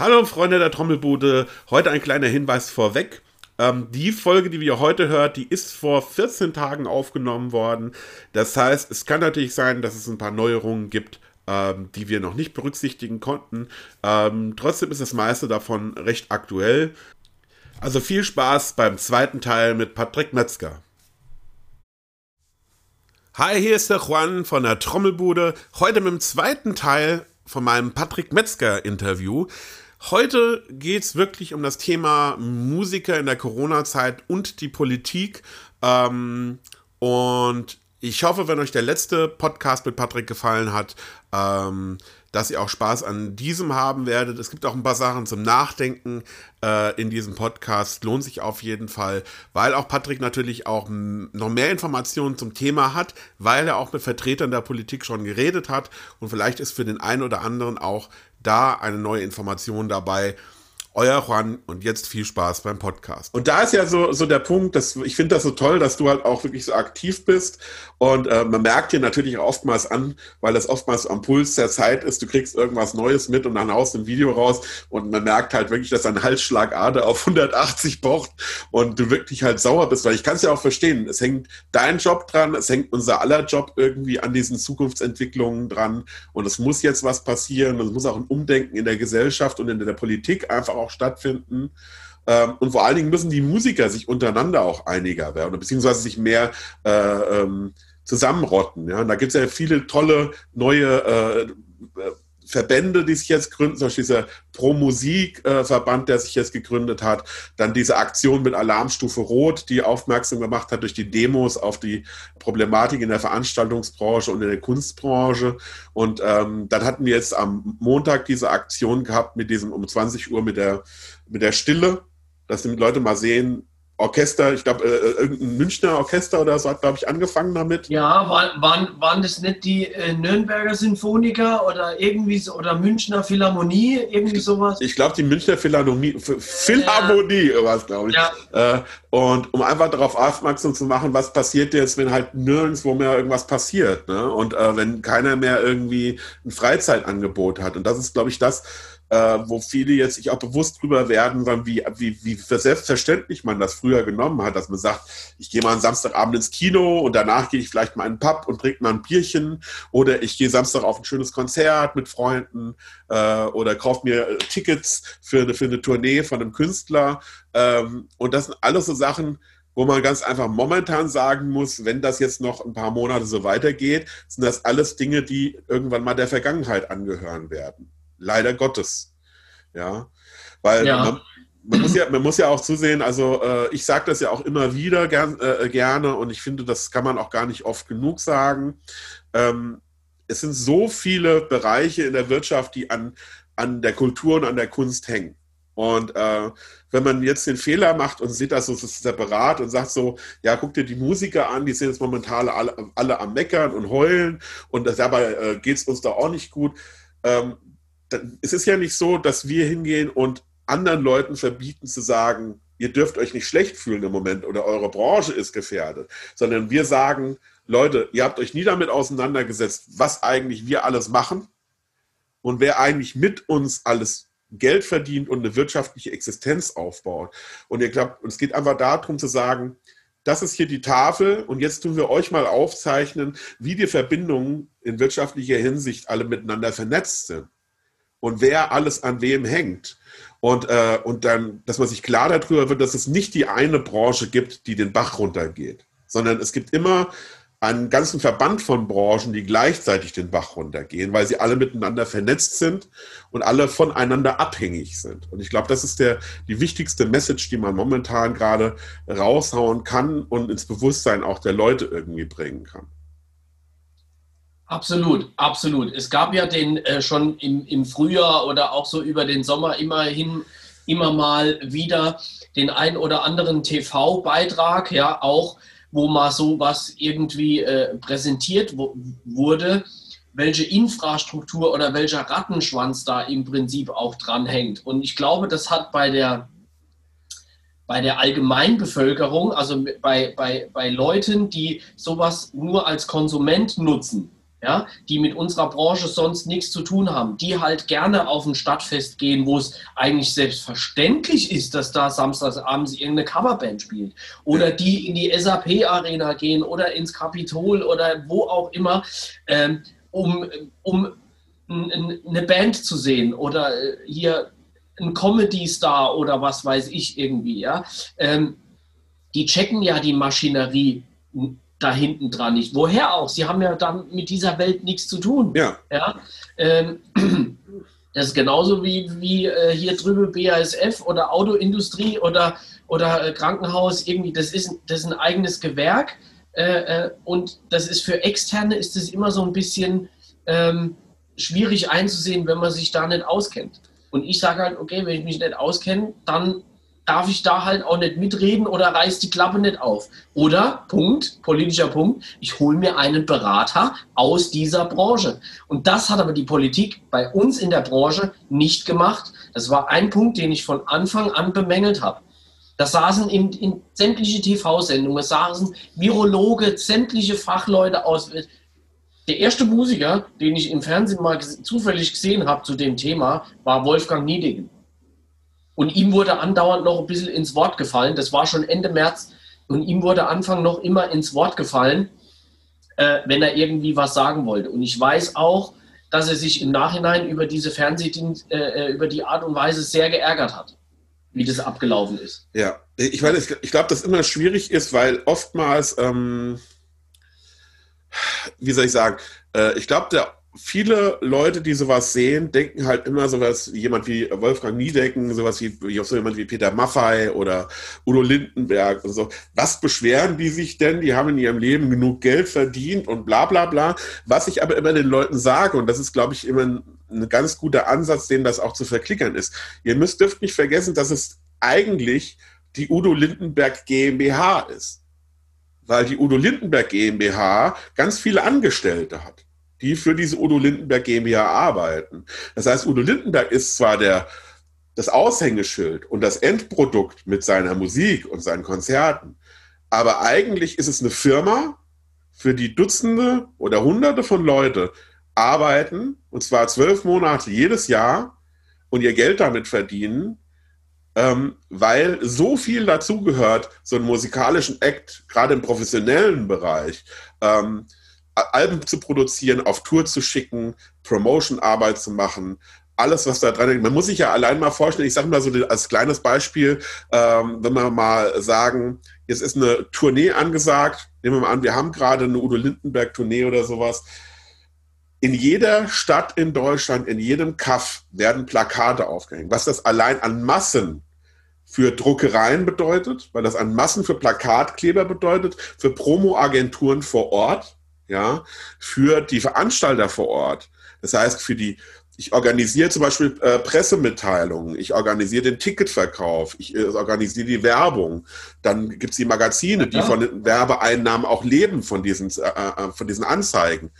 Hallo Freunde der Trommelbude, heute ein kleiner Hinweis vorweg. Ähm, die Folge, die wir heute hört, die ist vor 14 Tagen aufgenommen worden. Das heißt, es kann natürlich sein, dass es ein paar Neuerungen gibt, ähm, die wir noch nicht berücksichtigen konnten. Ähm, trotzdem ist das meiste davon recht aktuell. Also viel Spaß beim zweiten Teil mit Patrick Metzger. Hi, hier ist der Juan von der Trommelbude. Heute mit dem zweiten Teil von meinem Patrick Metzger Interview. Heute geht es wirklich um das Thema Musiker in der Corona-Zeit und die Politik. Ähm, und ich hoffe, wenn euch der letzte Podcast mit Patrick gefallen hat, ähm, dass ihr auch Spaß an diesem haben werdet. Es gibt auch ein paar Sachen zum Nachdenken äh, in diesem Podcast. Lohnt sich auf jeden Fall, weil auch Patrick natürlich auch noch mehr Informationen zum Thema hat, weil er auch mit Vertretern der Politik schon geredet hat. Und vielleicht ist für den einen oder anderen auch da eine neue Information dabei, euer Juan und jetzt viel Spaß beim Podcast. Und da ist ja so, so der Punkt, dass ich finde das so toll, dass du halt auch wirklich so aktiv bist. Und äh, man merkt dir natürlich auch oftmals an, weil das oftmals am Puls der Zeit ist, du kriegst irgendwas Neues mit und dann haust ein Video raus. Und man merkt halt wirklich, dass dein Halsschlagader auf 180 pocht und du wirklich halt sauer bist, weil ich kann es ja auch verstehen, es hängt dein Job dran, es hängt unser aller Job irgendwie an diesen Zukunftsentwicklungen dran. Und es muss jetzt was passieren, es muss auch ein Umdenken in der Gesellschaft und in der Politik einfach auch stattfinden. Ähm, und vor allen Dingen müssen die Musiker sich untereinander auch einiger werden, beziehungsweise sich mehr äh, ähm, zusammenrotten. Ja? Und da gibt es ja viele tolle neue äh, Verbände, die sich jetzt gründen, zum Beispiel dieser Pro-Musik-Verband, der sich jetzt gegründet hat, dann diese Aktion mit Alarmstufe Rot, die aufmerksam gemacht hat durch die Demos auf die Problematik in der Veranstaltungsbranche und in der Kunstbranche. Und ähm, dann hatten wir jetzt am Montag diese Aktion gehabt mit diesem um 20 Uhr mit der, mit der Stille, dass die Leute mal sehen, Orchester, ich glaube, äh, äh, irgendein Münchner Orchester oder so hat, glaube ich, angefangen damit. Ja, war, waren, waren das nicht die äh, Nürnberger Sinfoniker oder irgendwie so, oder Münchner Philharmonie, irgendwie sowas? Ich glaube, die Münchner Philharmonie, Philharmonie ja. war es, glaube ich. Ja. Äh, und um einfach darauf aufmerksam zu machen, was passiert jetzt, wenn halt nirgendwo mehr irgendwas passiert. Ne? Und äh, wenn keiner mehr irgendwie ein Freizeitangebot hat. Und das ist, glaube ich, das, äh, wo viele jetzt sich auch bewusst drüber werden, wie, wie, wie selbstverständlich man das früher genommen hat, dass man sagt, ich gehe mal am Samstagabend ins Kino und danach gehe ich vielleicht mal in einen Pub und trinke mal ein Bierchen oder ich gehe Samstag auf ein schönes Konzert mit Freunden äh, oder kaufe mir äh, Tickets für eine, für eine Tournee von einem Künstler. Ähm, und das sind alles so Sachen, wo man ganz einfach momentan sagen muss, wenn das jetzt noch ein paar Monate so weitergeht, sind das alles Dinge, die irgendwann mal der Vergangenheit angehören werden leider Gottes. Ja, weil ja. Man, man, muss ja, man muss ja auch zusehen, also äh, ich sage das ja auch immer wieder gern, äh, gerne und ich finde, das kann man auch gar nicht oft genug sagen. Ähm, es sind so viele Bereiche in der Wirtschaft, die an, an der Kultur und an der Kunst hängen. Und äh, wenn man jetzt den Fehler macht und sieht das so separat und sagt so, ja, guck dir die Musiker an, die sind jetzt momentan alle, alle am Meckern und heulen und dabei äh, geht es uns da auch nicht gut. Ähm, es ist ja nicht so, dass wir hingehen und anderen Leuten verbieten zu sagen, ihr dürft euch nicht schlecht fühlen im Moment oder eure Branche ist gefährdet, sondern wir sagen, Leute, ihr habt euch nie damit auseinandergesetzt, was eigentlich wir alles machen. Und wer eigentlich mit uns alles Geld verdient und eine wirtschaftliche Existenz aufbaut. Und ihr glaubt, es geht einfach darum zu sagen, das ist hier die Tafel und jetzt tun wir euch mal aufzeichnen, wie die Verbindungen in wirtschaftlicher Hinsicht alle miteinander vernetzt sind und wer alles an wem hängt. Und, äh, und dann, dass man sich klar darüber wird, dass es nicht die eine Branche gibt, die den Bach runtergeht, sondern es gibt immer einen ganzen Verband von Branchen, die gleichzeitig den Bach runtergehen, weil sie alle miteinander vernetzt sind und alle voneinander abhängig sind. Und ich glaube, das ist der, die wichtigste Message, die man momentan gerade raushauen kann und ins Bewusstsein auch der Leute irgendwie bringen kann. Absolut, absolut. Es gab ja den äh, schon im, im Frühjahr oder auch so über den Sommer immerhin immer mal wieder den ein oder anderen TV-Beitrag, ja, auch wo mal so was irgendwie äh, präsentiert wurde, welche Infrastruktur oder welcher Rattenschwanz da im Prinzip auch dran hängt. Und ich glaube, das hat bei der bei der Allgemeinbevölkerung, also bei, bei, bei Leuten, die sowas nur als Konsument nutzen, ja, die mit unserer Branche sonst nichts zu tun haben, die halt gerne auf ein Stadtfest gehen, wo es eigentlich selbstverständlich ist, dass da samstagsabends irgendeine Coverband spielt. Oder die in die SAP-Arena gehen oder ins Kapitol oder wo auch immer, ähm, um, um eine Band zu sehen oder äh, hier ein Comedy-Star oder was weiß ich irgendwie, ja. Ähm, die checken ja die Maschinerie da hinten dran nicht. Woher auch? Sie haben ja dann mit dieser Welt nichts zu tun. Ja. ja? Ähm, das ist genauso wie, wie äh, hier drüben BASF oder Autoindustrie oder, oder äh, Krankenhaus. Irgendwie, das ist, das ist ein eigenes Gewerk. Äh, äh und das ist für Externe ist es immer so ein bisschen ähm, schwierig einzusehen, wenn man sich da nicht auskennt. Und ich sage halt, okay, wenn ich mich nicht auskenne, dann darf ich da halt auch nicht mitreden oder reiß die Klappe nicht auf. Oder, Punkt, politischer Punkt, ich hole mir einen Berater aus dieser Branche. Und das hat aber die Politik bei uns in der Branche nicht gemacht. Das war ein Punkt, den ich von Anfang an bemängelt habe. Da saßen in, in sämtliche TV-Sendungen, saßen Virologe, sämtliche Fachleute aus. Der erste Musiker, den ich im Fernsehen mal zufällig gesehen habe zu dem Thema, war Wolfgang Niedingen. Und ihm wurde andauernd noch ein bisschen ins Wort gefallen. Das war schon Ende März. Und ihm wurde Anfang noch immer ins Wort gefallen, äh, wenn er irgendwie was sagen wollte. Und ich weiß auch, dass er sich im Nachhinein über diese Fernsehdienst, äh, äh, über die Art und Weise sehr geärgert hat, wie das abgelaufen ist. Ja, ich meine, ich glaube, dass immer schwierig ist, weil oftmals, ähm, wie soll ich sagen, äh, ich glaube, der viele Leute, die sowas sehen, denken halt immer sowas jemand wie Wolfgang Niedecken, sowas wie, wie so jemand wie Peter Maffei oder Udo Lindenberg und so. Was beschweren die sich denn? Die haben in ihrem Leben genug Geld verdient und bla bla bla. Was ich aber immer den Leuten sage, und das ist, glaube ich, immer ein, ein ganz guter Ansatz, den das auch zu verklickern ist. Ihr müsst dürft nicht vergessen, dass es eigentlich die Udo Lindenberg GmbH ist. Weil die Udo Lindenberg GmbH ganz viele Angestellte hat die für diese Udo Lindenberg GmbH arbeiten. Das heißt, Udo Lindenberg ist zwar der, das Aushängeschild und das Endprodukt mit seiner Musik und seinen Konzerten, aber eigentlich ist es eine Firma, für die Dutzende oder Hunderte von Leute arbeiten, und zwar zwölf Monate jedes Jahr und ihr Geld damit verdienen, ähm, weil so viel dazugehört, so einen musikalischen Act, gerade im professionellen Bereich, ähm, Alben zu produzieren, auf Tour zu schicken, Promotion-Arbeit zu machen, alles, was da dran ist. Man muss sich ja allein mal vorstellen, ich sage mal so als kleines Beispiel, ähm, wenn wir mal sagen, jetzt ist eine Tournee angesagt, nehmen wir mal an, wir haben gerade eine Udo Lindenberg-Tournee oder sowas. In jeder Stadt in Deutschland, in jedem Kaff werden Plakate aufgehängt. Was das allein an Massen für Druckereien bedeutet, weil das an Massen für Plakatkleber bedeutet, für Promo-Agenturen vor Ort, ja, für die Veranstalter vor Ort. Das heißt, für die, ich organisiere zum Beispiel äh, Pressemitteilungen, ich organisiere den Ticketverkauf, ich äh, organisiere die Werbung. Dann gibt es die Magazine, die von den Werbeeinnahmen auch leben, von diesen, äh, äh, von diesen Anzeigen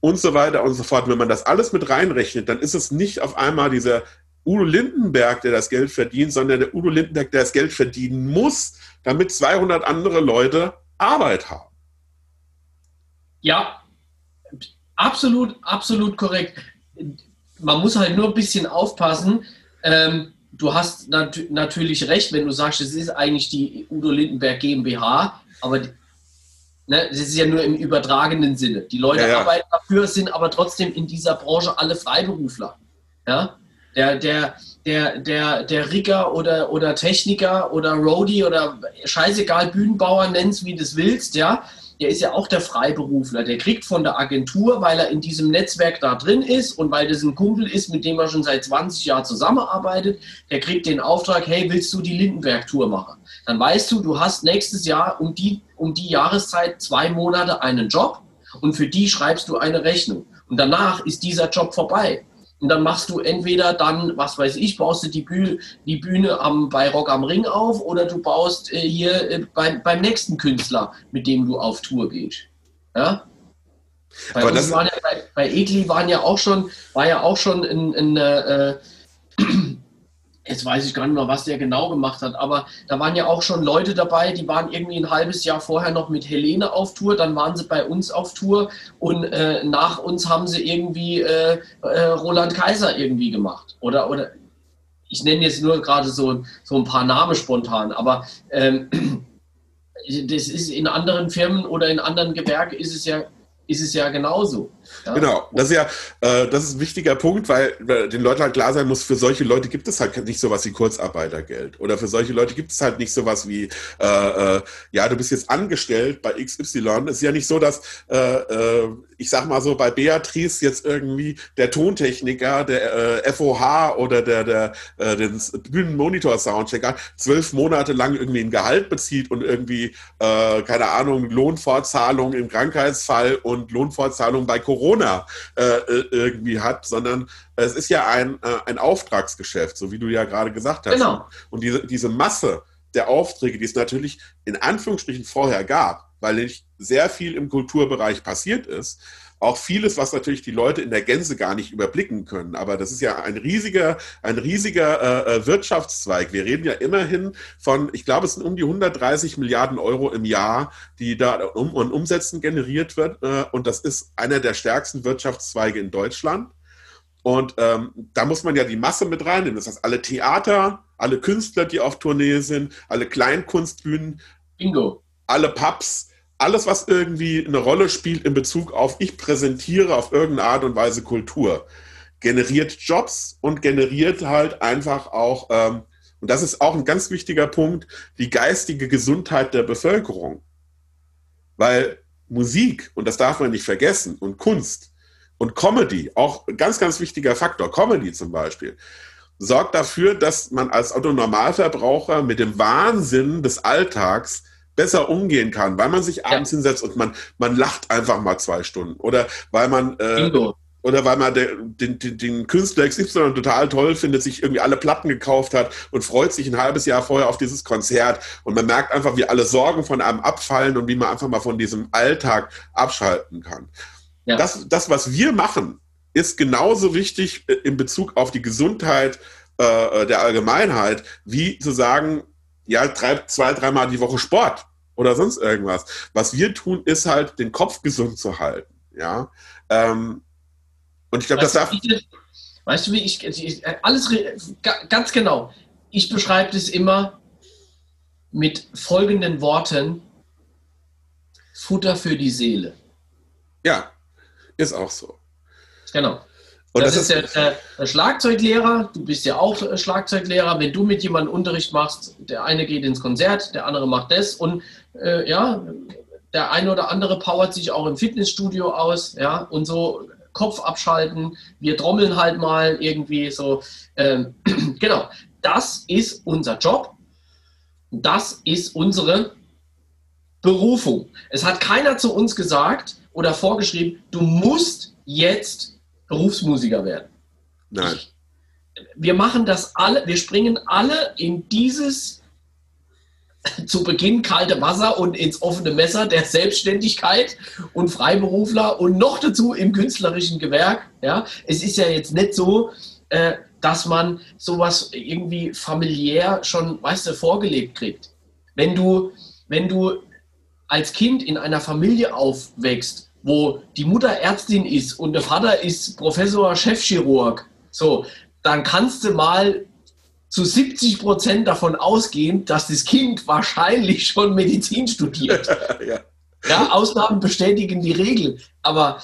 und so weiter und so fort. Wenn man das alles mit reinrechnet, dann ist es nicht auf einmal dieser Udo Lindenberg, der das Geld verdient, sondern der Udo Lindenberg, der das Geld verdienen muss, damit 200 andere Leute Arbeit haben. Ja, absolut, absolut korrekt. Man muss halt nur ein bisschen aufpassen. Ähm, du hast nat natürlich recht, wenn du sagst, es ist eigentlich die Udo Lindenberg GmbH, aber die, ne, das ist ja nur im übertragenen Sinne. Die Leute ja, ja. arbeiten dafür, sind aber trotzdem in dieser Branche alle Freiberufler. Ja? Der, der, der, der, der Rigger oder, oder Techniker oder Roadie oder scheißegal, Bühnenbauer, nenn's wie du es willst, ja der ist ja auch der Freiberufler. Der kriegt von der Agentur, weil er in diesem Netzwerk da drin ist und weil das ein Kumpel ist, mit dem er schon seit 20 Jahren zusammenarbeitet, der kriegt den Auftrag, hey, willst du die Lindenberg-Tour machen? Dann weißt du, du hast nächstes Jahr um die, um die Jahreszeit zwei Monate einen Job und für die schreibst du eine Rechnung. Und danach ist dieser Job vorbei. Und dann machst du entweder dann, was weiß ich, baust du die Bühne, die Bühne am, bei Rock am Ring auf oder du baust äh, hier äh, beim, beim nächsten Künstler, mit dem du auf Tour gehst. Ja? Bei Aber uns waren ja, bei, bei Egli waren ja auch schon, war ja auch schon ein, ein äh, jetzt weiß ich gar nicht mehr, was der genau gemacht hat, aber da waren ja auch schon Leute dabei, die waren irgendwie ein halbes Jahr vorher noch mit Helene auf Tour, dann waren sie bei uns auf Tour und äh, nach uns haben sie irgendwie äh, äh, Roland Kaiser irgendwie gemacht. Oder, oder ich nenne jetzt nur gerade so, so ein paar Namen spontan, aber ähm, das ist in anderen Firmen oder in anderen Gewerken ist es ja ist es ja genauso. Genau, das ist ja, äh, das ist ein wichtiger Punkt, weil äh, den Leuten halt klar sein muss, für solche Leute gibt es halt nicht sowas wie Kurzarbeitergeld. Oder für solche Leute gibt es halt nicht sowas wie, äh, äh, ja, du bist jetzt angestellt bei XY. Es ist ja nicht so, dass, äh, äh, ich sag mal so, bei Beatrice jetzt irgendwie der Tontechniker, der FOH oder der, der, der den Bühnenmonitor-Soundchecker zwölf Monate lang irgendwie ein Gehalt bezieht und irgendwie, keine Ahnung, Lohnfortzahlung im Krankheitsfall und Lohnfortzahlung bei Corona äh, äh, irgendwie hat, sondern es ist ja ein, äh, ein Auftragsgeschäft, so wie du ja gerade gesagt hast. Genau. Und diese, diese Masse der Aufträge, die es natürlich in Anführungsstrichen vorher gab, weil nicht sehr viel im Kulturbereich passiert ist, auch vieles, was natürlich die Leute in der Gänze gar nicht überblicken können. Aber das ist ja ein riesiger, ein riesiger äh, äh Wirtschaftszweig. Wir reden ja immerhin von, ich glaube, es sind um die 130 Milliarden Euro im Jahr, die da um, um Umsätzen generiert wird. Äh, und das ist einer der stärksten Wirtschaftszweige in Deutschland. Und ähm, da muss man ja die Masse mit reinnehmen. Das heißt, alle Theater, alle Künstler, die auf Tournee sind, alle Kleinkunstbühnen, Bingo. alle Pubs, alles, was irgendwie eine Rolle spielt in Bezug auf, ich präsentiere auf irgendeine Art und Weise Kultur, generiert Jobs und generiert halt einfach auch, ähm, und das ist auch ein ganz wichtiger Punkt, die geistige Gesundheit der Bevölkerung. Weil Musik, und das darf man nicht vergessen, und Kunst und Comedy, auch ein ganz, ganz wichtiger Faktor, Comedy zum Beispiel, sorgt dafür, dass man als Autonormalverbraucher mit dem Wahnsinn des Alltags besser umgehen kann, weil man sich abends ja. hinsetzt und man, man lacht einfach mal zwei Stunden. Oder weil man äh, oder weil man den, den, den Künstler XY total toll findet, sich irgendwie alle Platten gekauft hat und freut sich ein halbes Jahr vorher auf dieses Konzert. Und man merkt einfach, wie alle Sorgen von einem abfallen und wie man einfach mal von diesem Alltag abschalten kann. Ja. Das, das, was wir machen, ist genauso wichtig äh, in Bezug auf die Gesundheit äh, der Allgemeinheit, wie zu sagen, ja, treibt zwei, dreimal die Woche Sport oder sonst irgendwas. Was wir tun, ist halt, den Kopf gesund zu halten. Ja. Ähm, und ich glaube, das darf. Ich, weißt du, wie ich, ich alles ganz genau. Ich beschreibe das immer mit folgenden Worten: Futter für die Seele. Ja, ist auch so. Genau. Und das, das ist der, der, Schlagzeuglehrer, du bist ja auch Schlagzeuglehrer, wenn du mit jemandem Unterricht machst, der eine geht ins Konzert, der andere macht das. Und äh, ja, der eine oder andere powert sich auch im Fitnessstudio aus, ja, und so Kopf abschalten, wir trommeln halt mal irgendwie so. Ähm, genau, das ist unser Job, das ist unsere Berufung. Es hat keiner zu uns gesagt oder vorgeschrieben, du musst jetzt Berufsmusiker werden. Nein. Ich, wir machen das alle, wir springen alle in dieses zu Beginn kalte Wasser und ins offene Messer der Selbstständigkeit und Freiberufler und noch dazu im künstlerischen Gewerk. Ja, es ist ja jetzt nicht so, äh, dass man sowas irgendwie familiär schon, weißt du, vorgelebt kriegt. Wenn du, wenn du als Kind in einer Familie aufwächst, wo die Mutter Ärztin ist und der Vater ist Professor Chefchirurg, so, dann kannst du mal zu 70 Prozent davon ausgehen, dass das Kind wahrscheinlich schon Medizin studiert. ja. ja, Ausnahmen bestätigen die Regel. Aber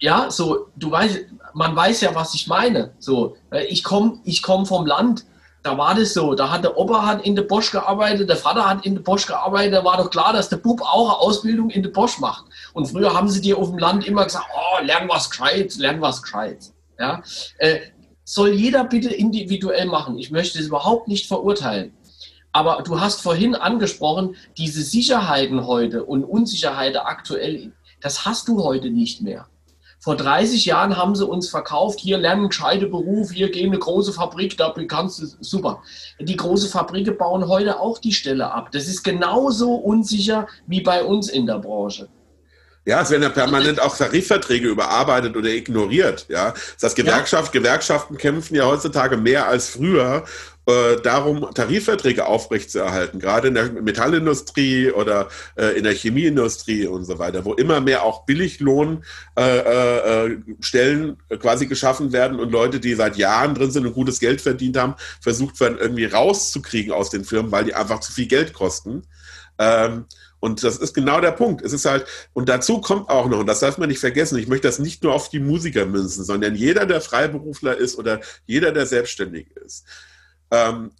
ja, so, du weißt, man weiß ja, was ich meine. So, ich komme ich komm vom Land da war das so. Da hat der Opa hat in der Bosch gearbeitet, der Vater hat in der Bosch gearbeitet. Da war doch klar, dass der Bub auch eine Ausbildung in der Bosch macht. Und früher haben sie dir auf dem Land immer gesagt, oh, lern was gescheit, lern was gescheit. Ja? Äh, soll jeder bitte individuell machen. Ich möchte es überhaupt nicht verurteilen. Aber du hast vorhin angesprochen, diese Sicherheiten heute und Unsicherheiten aktuell, das hast du heute nicht mehr. Vor 30 Jahren haben sie uns verkauft, hier lernen gescheite Beruf, hier gehen eine große Fabrik, da kannst du, super. Die große Fabriken bauen heute auch die Stelle ab. Das ist genauso unsicher wie bei uns in der Branche. Ja, es werden ja permanent auch Tarifverträge überarbeitet oder ignoriert. Ja, das Gewerkschaft, ja. Gewerkschaften kämpfen ja heutzutage mehr als früher äh, darum, Tarifverträge aufrechtzuerhalten, gerade in der Metallindustrie oder äh, in der Chemieindustrie und so weiter, wo immer mehr auch Billiglohnstellen äh, äh, quasi geschaffen werden und Leute, die seit Jahren drin sind und gutes Geld verdient haben, versucht werden, irgendwie rauszukriegen aus den Firmen, weil die einfach zu viel Geld kosten. Ähm, und das ist genau der Punkt. Es ist halt, und dazu kommt auch noch, und das darf man nicht vergessen, ich möchte das nicht nur auf die Musiker münzen, sondern jeder, der Freiberufler ist oder jeder, der selbstständig ist. Ähm,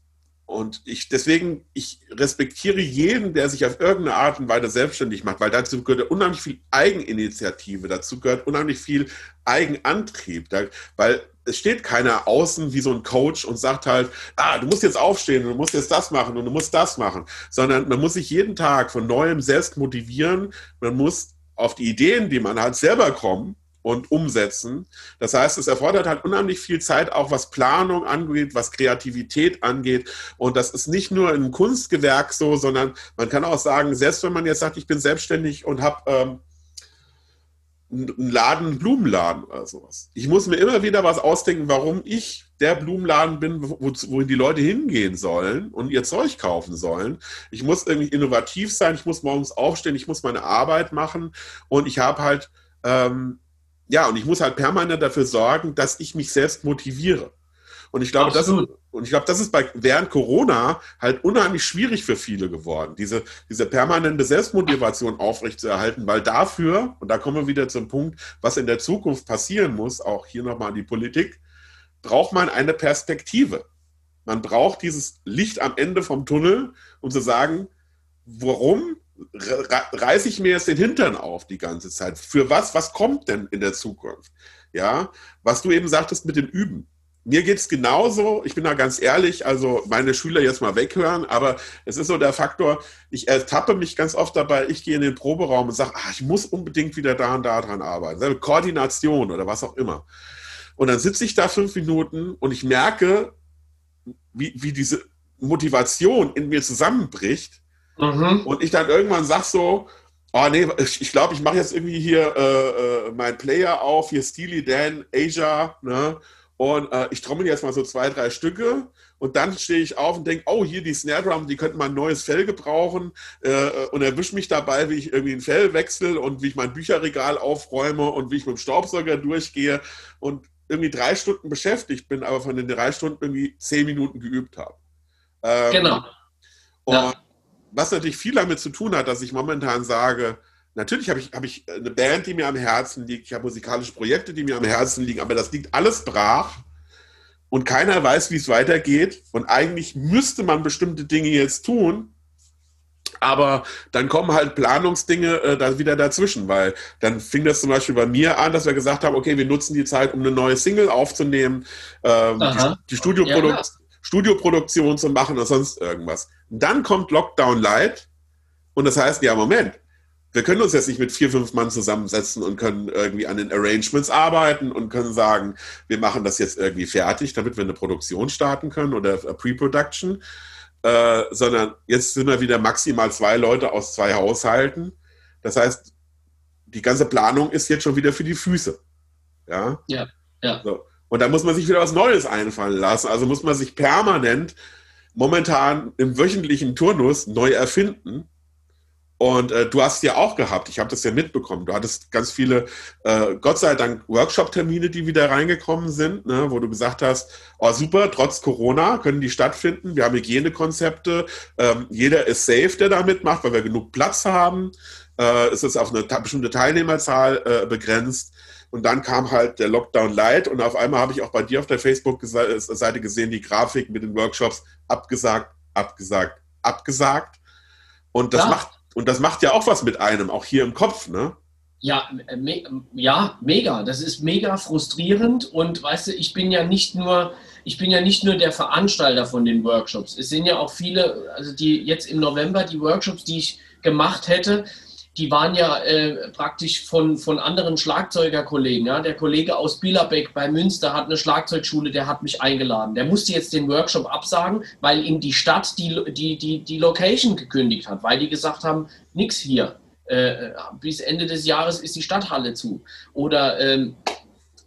und ich deswegen, ich respektiere jeden, der sich auf irgendeine Art und Weise selbstständig macht, weil dazu gehört unheimlich viel Eigeninitiative, dazu gehört unheimlich viel Eigenantrieb, da, weil es steht keiner außen wie so ein Coach und sagt halt, ah, du musst jetzt aufstehen, du musst jetzt das machen und du musst das machen, sondern man muss sich jeden Tag von neuem selbst motivieren, man muss auf die Ideen, die man hat, selber kommen und umsetzen. Das heißt, es erfordert halt unheimlich viel Zeit, auch was Planung angeht, was Kreativität angeht. Und das ist nicht nur im Kunstgewerk so, sondern man kann auch sagen, selbst wenn man jetzt sagt, ich bin selbstständig und habe ähm, einen Laden, einen Blumenladen oder sowas. Ich muss mir immer wieder was ausdenken, warum ich der Blumenladen bin, wo, wohin die Leute hingehen sollen und ihr Zeug kaufen sollen. Ich muss irgendwie innovativ sein, ich muss morgens aufstehen, ich muss meine Arbeit machen und ich habe halt ähm, ja, und ich muss halt permanent dafür sorgen, dass ich mich selbst motiviere. Und ich glaube, das, und ich glaube, das ist bei während Corona halt unheimlich schwierig für viele geworden, diese, diese permanente Selbstmotivation aufrechtzuerhalten, weil dafür, und da kommen wir wieder zum Punkt, was in der Zukunft passieren muss, auch hier nochmal an die Politik, braucht man eine Perspektive. Man braucht dieses Licht am Ende vom Tunnel, um zu sagen, warum reiße ich mir jetzt den Hintern auf die ganze Zeit. Für was? Was kommt denn in der Zukunft? Ja, was du eben sagtest mit dem Üben. Mir geht es genauso, ich bin da ganz ehrlich, also meine Schüler jetzt mal weghören, aber es ist so der Faktor, ich ertappe mich ganz oft dabei, ich gehe in den Proberaum und sage, ach, ich muss unbedingt wieder da und da dran arbeiten. Koordination oder was auch immer. Und dann sitze ich da fünf Minuten und ich merke, wie, wie diese Motivation in mir zusammenbricht Mhm. Und ich dann irgendwann sag so, oh nee, ich glaube, ich mache jetzt irgendwie hier äh, äh, mein Player auf, hier Steely Dan, Asia, ne? Und äh, ich trommel jetzt mal so zwei, drei Stücke und dann stehe ich auf und denke, oh, hier die Snare Drum, die könnten mal ein neues Fell gebrauchen äh, und erwische mich dabei, wie ich irgendwie ein Fell wechsle und wie ich mein Bücherregal aufräume und wie ich mit dem Staubsauger durchgehe und irgendwie drei Stunden beschäftigt bin, aber von den drei Stunden irgendwie zehn Minuten geübt habe. Ähm, genau. Und ja was natürlich viel damit zu tun hat, dass ich momentan sage, natürlich habe ich, hab ich eine Band, die mir am Herzen liegt, ich habe musikalische Projekte, die mir am Herzen liegen, aber das liegt alles brach und keiner weiß, wie es weitergeht. Und eigentlich müsste man bestimmte Dinge jetzt tun, aber dann kommen halt Planungsdinge äh, da wieder dazwischen, weil dann fing das zum Beispiel bei mir an, dass wir gesagt haben, okay, wir nutzen die Zeit, um eine neue Single aufzunehmen, ähm, die, die Studioproduktion. Ja, Studioproduktion zu machen oder sonst irgendwas. Dann kommt Lockdown Light. Und das heißt, ja, Moment, wir können uns jetzt nicht mit vier, fünf Mann zusammensetzen und können irgendwie an den Arrangements arbeiten und können sagen, wir machen das jetzt irgendwie fertig, damit wir eine Produktion starten können oder Pre-Production, äh, sondern jetzt sind wir wieder maximal zwei Leute aus zwei Haushalten. Das heißt, die ganze Planung ist jetzt schon wieder für die Füße. Ja. Ja. ja. So. Und da muss man sich wieder was Neues einfallen lassen. Also muss man sich permanent momentan im wöchentlichen Turnus neu erfinden. Und äh, du hast ja auch gehabt, ich habe das ja mitbekommen, du hattest ganz viele, äh, Gott sei Dank, Workshop-Termine, die wieder reingekommen sind, ne, wo du gesagt hast, oh super, trotz Corona können die stattfinden, wir haben Hygienekonzepte, ähm, jeder ist safe, der da mitmacht, weil wir genug Platz haben, äh, es ist auf eine bestimmte Teilnehmerzahl äh, begrenzt. Und dann kam halt der Lockdown Light und auf einmal habe ich auch bei dir auf der Facebook-Seite gesehen, die Grafik mit den Workshops abgesagt, abgesagt, abgesagt. Und das, ja. macht, und das macht ja auch was mit einem, auch hier im Kopf, ne? Ja, me ja, mega. Das ist mega frustrierend. Und weißt du, ich bin ja nicht nur, ich bin ja nicht nur der Veranstalter von den Workshops. Es sind ja auch viele, also die jetzt im November die Workshops, die ich gemacht hätte, die waren ja äh, praktisch von, von anderen Schlagzeugerkollegen. Ja? Der Kollege aus Billerbeck bei Münster hat eine Schlagzeugschule, der hat mich eingeladen. Der musste jetzt den Workshop absagen, weil ihm die Stadt die, die, die, die Location gekündigt hat, weil die gesagt haben, nix hier. Äh, bis Ende des Jahres ist die Stadthalle zu. Oder ähm,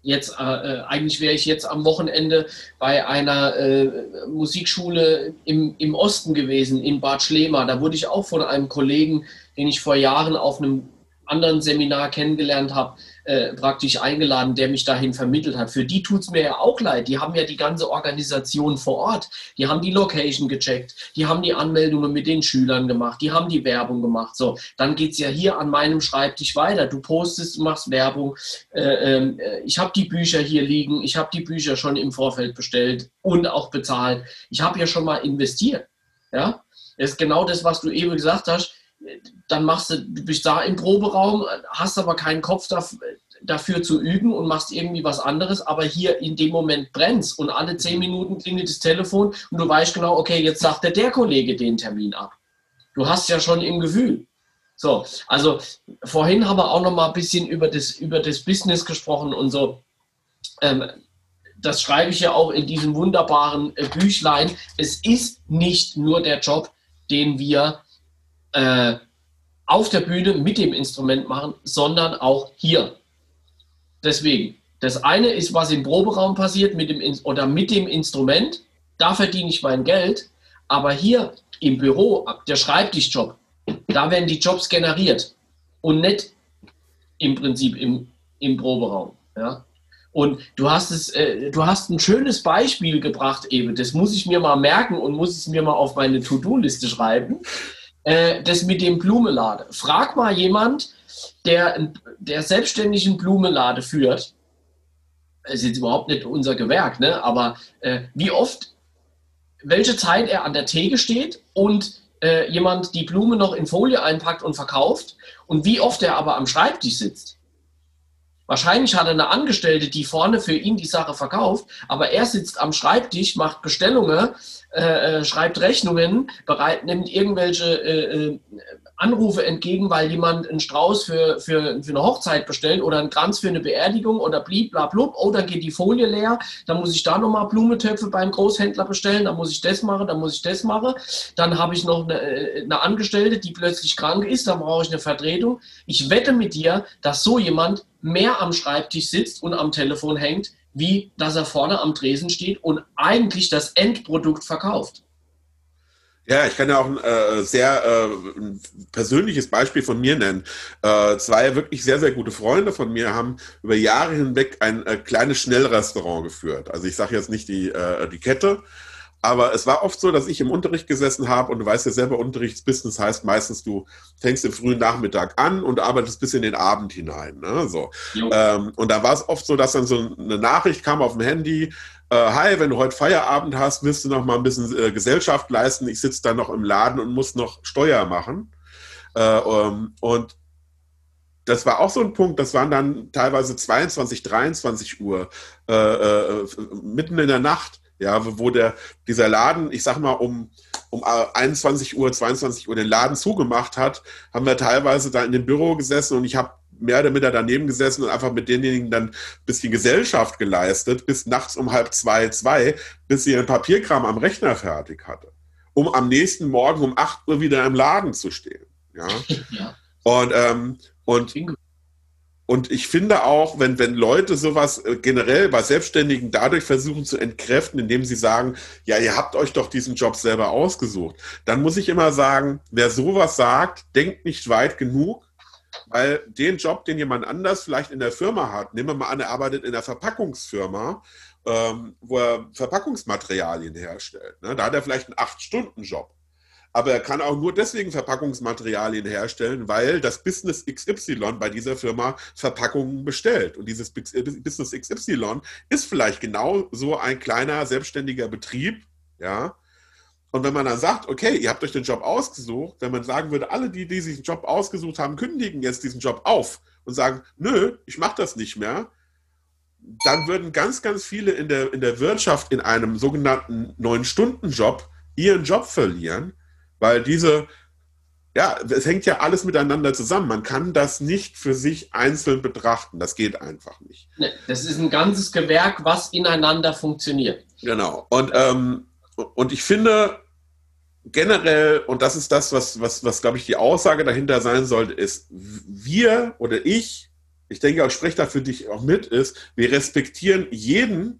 jetzt, äh, äh, eigentlich wäre ich jetzt am Wochenende bei einer äh, Musikschule im, im Osten gewesen, in Bad Schlema. Da wurde ich auch von einem Kollegen, den ich vor Jahren auf einem anderen Seminar kennengelernt habe, äh, praktisch eingeladen, der mich dahin vermittelt hat. Für die tut es mir ja auch leid. Die haben ja die ganze Organisation vor Ort. Die haben die Location gecheckt. Die haben die Anmeldungen mit den Schülern gemacht. Die haben die Werbung gemacht. So, dann geht es ja hier an meinem Schreibtisch weiter. Du postest, du machst Werbung. Äh, ähm, äh, ich habe die Bücher hier liegen. Ich habe die Bücher schon im Vorfeld bestellt und auch bezahlt. Ich habe ja schon mal investiert. Ja, das ist genau das, was du eben gesagt hast dann machst du, du bist da im Proberaum, hast aber keinen Kopf dafür, dafür zu üben und machst irgendwie was anderes, aber hier in dem Moment brennt und alle zehn Minuten klingelt das Telefon und du weißt genau, okay, jetzt sagt der, der Kollege den Termin ab. Du hast ja schon im Gefühl. So, also vorhin haben wir auch noch mal ein bisschen über das, über das Business gesprochen und so. Ähm, das schreibe ich ja auch in diesem wunderbaren äh, Büchlein. Es ist nicht nur der Job, den wir äh, auf der Bühne mit dem Instrument machen, sondern auch hier. Deswegen, das eine ist, was im Proberaum passiert mit dem, oder mit dem Instrument. Da verdiene ich mein Geld. Aber hier im Büro, der Schreibtischjob, da werden die Jobs generiert und nicht im Prinzip im, im Proberaum. Ja? Und du hast es, äh, du hast ein schönes Beispiel gebracht, eben. Das muss ich mir mal merken und muss es mir mal auf meine To-Do-Liste schreiben äh, das mit dem Blumenlade. Frag mal jemand, der, der selbstständig einen Blumenlade führt. Das ist jetzt überhaupt nicht unser Gewerk, ne? aber äh, wie oft, welche Zeit er an der Theke steht und äh, jemand die Blume noch in Folie einpackt und verkauft und wie oft er aber am Schreibtisch sitzt. Wahrscheinlich hat er eine Angestellte, die vorne für ihn die Sache verkauft, aber er sitzt am Schreibtisch, macht Bestellungen, äh, äh, schreibt Rechnungen, bereit, nimmt irgendwelche äh, äh, Anrufe entgegen, weil jemand einen Strauß für, für, für eine Hochzeit bestellt oder einen Kranz für eine Beerdigung oder blieb, bla, blub. Oh, dann geht die Folie leer. Dann muss ich da nochmal Blumentöpfe beim Großhändler bestellen. Dann muss ich das machen, dann muss ich das machen. Dann habe ich noch eine, äh, eine Angestellte, die plötzlich krank ist. Dann brauche ich eine Vertretung. Ich wette mit dir, dass so jemand mehr am Schreibtisch sitzt und am Telefon hängt, wie dass er vorne am Tresen steht und eigentlich das Endprodukt verkauft. Ja, ich kann ja auch ein äh, sehr äh, ein persönliches Beispiel von mir nennen. Äh, zwei wirklich sehr, sehr gute Freunde von mir haben über Jahre hinweg ein äh, kleines Schnellrestaurant geführt. Also ich sage jetzt nicht die, äh, die Kette, aber es war oft so, dass ich im Unterricht gesessen habe und du weißt ja selber, Unterrichtsbusiness heißt meistens, du fängst im frühen Nachmittag an und arbeitest bis in den Abend hinein. Ne? So. Ähm, und da war es oft so, dass dann so eine Nachricht kam auf dem Handy, äh, hi, wenn du heute Feierabend hast, willst du noch mal ein bisschen äh, Gesellschaft leisten. Ich sitze da noch im Laden und muss noch Steuer machen. Äh, um, und das war auch so ein Punkt, das waren dann teilweise 22, 23 Uhr, äh, äh, mitten in der Nacht ja, wo der, dieser Laden, ich sag mal, um, um 21 Uhr, 22 Uhr den Laden zugemacht hat, haben wir teilweise da in dem Büro gesessen und ich habe mehr oder minder daneben gesessen und einfach mit denjenigen dann ein bisschen Gesellschaft geleistet, bis nachts um halb zwei, zwei, bis sie ihren Papierkram am Rechner fertig hatte, um am nächsten Morgen um 8 Uhr wieder im Laden zu stehen. Ja. ja. Und, ähm, und und ich finde auch, wenn, wenn Leute sowas äh, generell bei Selbstständigen dadurch versuchen zu entkräften, indem sie sagen, ja, ihr habt euch doch diesen Job selber ausgesucht, dann muss ich immer sagen, wer sowas sagt, denkt nicht weit genug, weil den Job, den jemand anders vielleicht in der Firma hat, nehmen wir mal an, er arbeitet in der Verpackungsfirma, ähm, wo er Verpackungsmaterialien herstellt. Ne? Da hat er vielleicht einen Acht-Stunden-Job. Aber er kann auch nur deswegen Verpackungsmaterialien herstellen, weil das Business XY bei dieser Firma Verpackungen bestellt. Und dieses Business XY ist vielleicht genau so ein kleiner selbstständiger Betrieb, ja. Und wenn man dann sagt, okay, ihr habt euch den Job ausgesucht, wenn man sagen würde, alle, die, die sich den Job ausgesucht haben, kündigen jetzt diesen Job auf und sagen, nö, ich mache das nicht mehr, dann würden ganz, ganz viele in der, in der Wirtschaft in einem sogenannten Neun-Stunden-Job ihren Job verlieren weil diese, ja, es hängt ja alles miteinander zusammen. Man kann das nicht für sich einzeln betrachten. Das geht einfach nicht. Nee, das ist ein ganzes Gewerk, was ineinander funktioniert. Genau. Und, ähm, und ich finde, generell, und das ist das, was, was, was glaube ich, die Aussage dahinter sein sollte, ist, wir oder ich, ich denke auch, ich spreche da für dich auch mit, ist, wir respektieren jeden,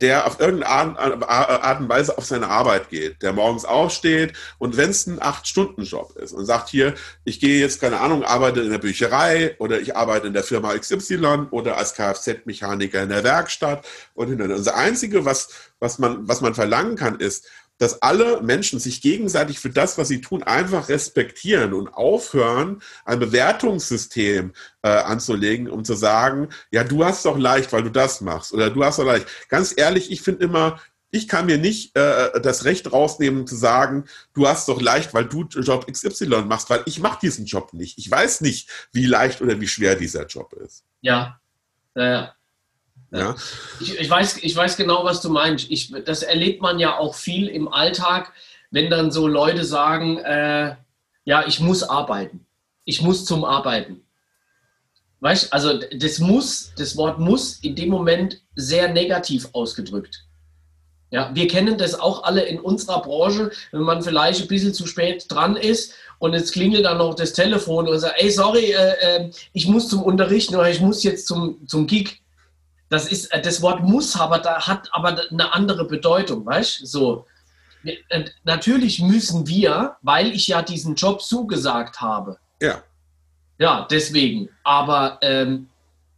der auf irgendeine Art und Weise auf seine Arbeit geht, der morgens aufsteht und wenn es ein Acht-Stunden-Job ist und sagt hier, ich gehe jetzt, keine Ahnung, arbeite in der Bücherei oder ich arbeite in der Firma XY oder als Kfz-Mechaniker in der Werkstatt und das Einzige, was, was, man, was man verlangen kann, ist, dass alle Menschen sich gegenseitig für das, was sie tun, einfach respektieren und aufhören, ein Bewertungssystem äh, anzulegen, um zu sagen, ja, du hast doch leicht, weil du das machst oder du hast doch leicht. Ganz ehrlich, ich finde immer, ich kann mir nicht äh, das Recht rausnehmen zu sagen, du hast doch leicht, weil du Job XY machst, weil ich mache diesen Job nicht. Ich weiß nicht, wie leicht oder wie schwer dieser Job ist. Ja, äh, ja. Ich, ich, weiß, ich weiß genau, was du meinst. Ich, das erlebt man ja auch viel im Alltag, wenn dann so Leute sagen, äh, ja, ich muss arbeiten. Ich muss zum Arbeiten. Weißt also das muss, das Wort muss in dem Moment sehr negativ ausgedrückt. Ja, wir kennen das auch alle in unserer Branche, wenn man vielleicht ein bisschen zu spät dran ist und jetzt klingelt dann noch das Telefon und sagt, ey, sorry, äh, äh, ich muss zum Unterrichten oder ich muss jetzt zum, zum Gig. Das ist, äh, das Wort muss aber da hat aber eine andere Bedeutung, weißt du? So. Äh, natürlich müssen wir, weil ich ja diesen Job zugesagt habe. Ja. Ja, deswegen. Aber ähm,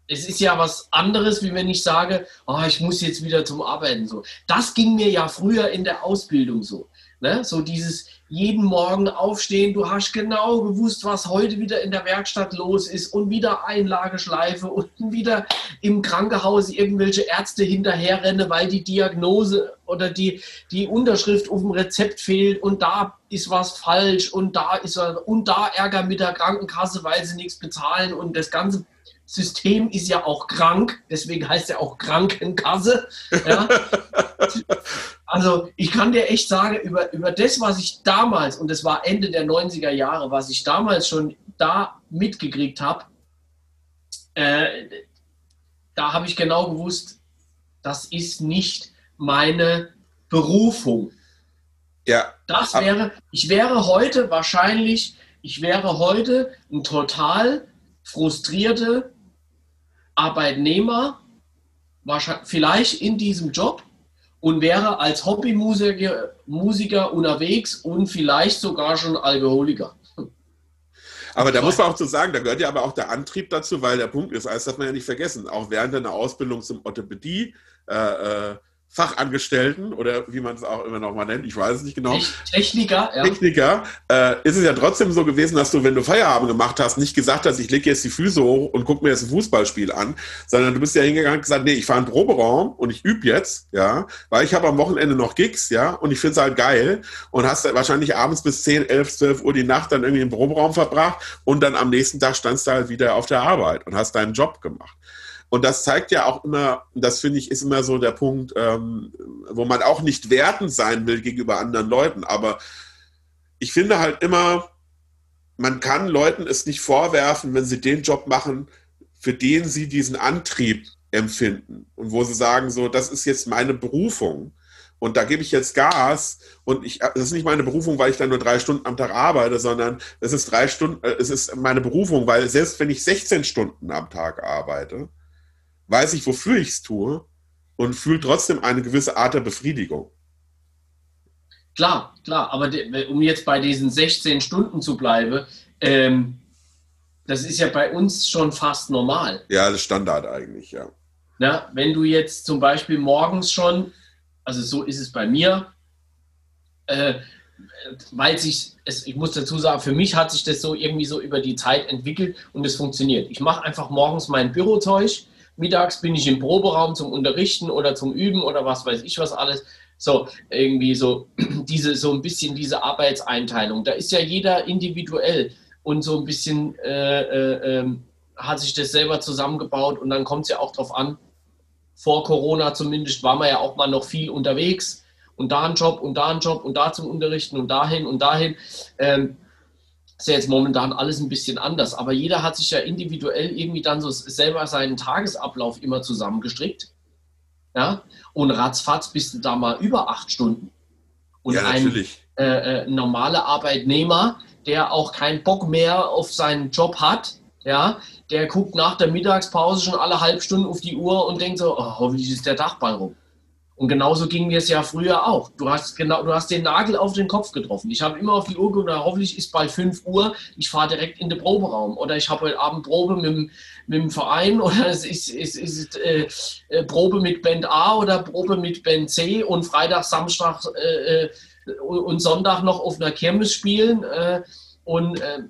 es ist ja was anderes, wie wenn ich sage, oh, ich muss jetzt wieder zum Arbeiten. So. Das ging mir ja früher in der Ausbildung so. Ne? So dieses jeden Morgen aufstehen, du hast genau gewusst, was heute wieder in der Werkstatt los ist. Und wieder Einlageschleife und wieder im Krankenhaus irgendwelche Ärzte hinterherrennen, weil die Diagnose oder die, die Unterschrift auf dem Rezept fehlt. Und da ist was falsch. Und da ist und da Ärger mit der Krankenkasse, weil sie nichts bezahlen. Und das ganze System ist ja auch krank, deswegen heißt er auch Krankenkasse. Ja. also ich kann dir echt sagen, über, über das, was ich damals, und das war Ende der 90er Jahre, was ich damals schon da mitgekriegt habe, äh, da habe ich genau gewusst, das ist nicht meine Berufung. Ja. Das wäre, ich wäre heute wahrscheinlich, ich wäre heute ein total frustrierte Arbeitnehmer, vielleicht in diesem Job und wäre als Hobbymusiker Musiker unterwegs und vielleicht sogar schon Alkoholiker. Aber da muss man auch zu sagen, da gehört ja aber auch der Antrieb dazu, weil der Punkt ist, das darf man ja nicht vergessen, auch während einer Ausbildung zum Orthopädie äh, äh Fachangestellten oder wie man es auch immer noch mal nennt, ich weiß es nicht genau. Techniker, ja. Techniker, äh, ist es ja trotzdem so gewesen, dass du, wenn du Feierabend gemacht hast, nicht gesagt hast, ich lege jetzt die Füße hoch und gucke mir jetzt ein Fußballspiel an, sondern du bist ja hingegangen und gesagt, nee, ich fahre einen Proberaum und ich übe jetzt, ja, weil ich habe am Wochenende noch Gigs, ja, und ich finde es halt geil und hast dann wahrscheinlich abends bis 10, 11, 12 Uhr die Nacht dann irgendwie im Proberaum verbracht und dann am nächsten Tag standst du halt wieder auf der Arbeit und hast deinen Job gemacht. Und das zeigt ja auch immer, das finde ich, ist immer so der Punkt, ähm, wo man auch nicht wertend sein will gegenüber anderen Leuten. Aber ich finde halt immer, man kann Leuten es nicht vorwerfen, wenn sie den Job machen, für den sie diesen Antrieb empfinden. Und wo sie sagen, so, das ist jetzt meine Berufung. Und da gebe ich jetzt Gas. Und ich, das ist nicht meine Berufung, weil ich dann nur drei Stunden am Tag arbeite, sondern es ist drei Stunden, äh, es ist meine Berufung, weil selbst wenn ich 16 Stunden am Tag arbeite, weiß ich, wofür ich es tue und fühle trotzdem eine gewisse Art der Befriedigung. Klar, klar, aber um jetzt bei diesen 16 Stunden zu bleiben, ähm, das ist ja bei uns schon fast normal. Ja, das ist Standard eigentlich, ja. Na, wenn du jetzt zum Beispiel morgens schon, also so ist es bei mir, äh, weil sich, es, ich muss dazu sagen, für mich hat sich das so irgendwie so über die Zeit entwickelt und es funktioniert. Ich mache einfach morgens mein Bürozeug, mittags bin ich im Proberaum zum Unterrichten oder zum Üben oder was weiß ich was alles. So, irgendwie so diese, so ein bisschen diese Arbeitseinteilung. Da ist ja jeder individuell und so ein bisschen äh, äh, äh, hat sich das selber zusammengebaut und dann kommt es ja auch darauf an, vor Corona zumindest war man ja auch mal noch viel unterwegs und da ein Job und da ein Job und da zum Unterrichten und dahin und dahin. Ähm, ist ja jetzt momentan alles ein bisschen anders, aber jeder hat sich ja individuell irgendwie dann so selber seinen Tagesablauf immer zusammengestrickt. Ja? Und ratzfatz bist du da mal über acht Stunden. Und ja, ein äh, äh, normaler Arbeitnehmer, der auch keinen Bock mehr auf seinen Job hat, ja, der guckt nach der Mittagspause schon alle halb Stunden auf die Uhr und denkt so, oh, hoffentlich ist der Dachball rum. Und genauso ging mir es ja früher auch. Du hast, genau, du hast den Nagel auf den Kopf getroffen. Ich habe immer auf die Uhr geguckt, hoffentlich ist bald 5 Uhr, ich fahre direkt in den Proberaum. Oder ich habe heute Abend Probe mit, mit dem Verein oder es ist, ist, ist äh, äh, Probe mit Band A oder Probe mit Band C und Freitag, Samstag äh, äh und Sonntag noch auf einer Kirmes spielen. Äh, und äh,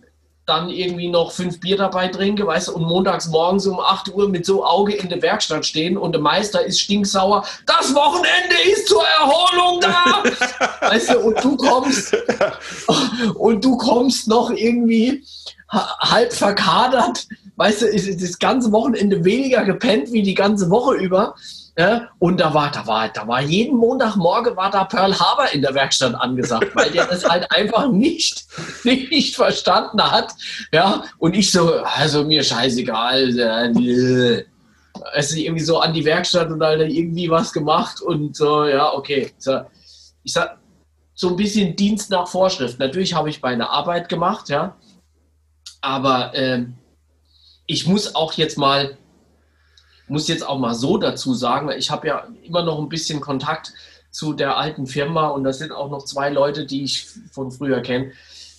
dann irgendwie noch fünf Bier dabei trinke, weißt du, und montags morgens um 8 Uhr mit so Auge in der Werkstatt stehen und der Meister ist stinksauer, das Wochenende ist zur Erholung da, weißt du, und du kommst und du kommst noch irgendwie halb verkadert, weißt du, ist das ganze Wochenende weniger gepennt wie die ganze Woche über ja, und da war, da war, da war jeden Montagmorgen war da Pearl Harbor in der Werkstatt angesagt, weil der das halt einfach nicht, nicht verstanden hat. Ja, und ich so, also mir scheißegal. Es ist irgendwie so an die Werkstatt und halt irgendwie was gemacht und so, ja, okay. So, ich sag, so ein bisschen Dienst nach Vorschrift. Natürlich habe ich meine Arbeit gemacht, ja. Aber ähm, ich muss auch jetzt mal muss jetzt auch mal so dazu sagen, ich habe ja immer noch ein bisschen Kontakt zu der alten Firma und das sind auch noch zwei Leute, die ich von früher kenne.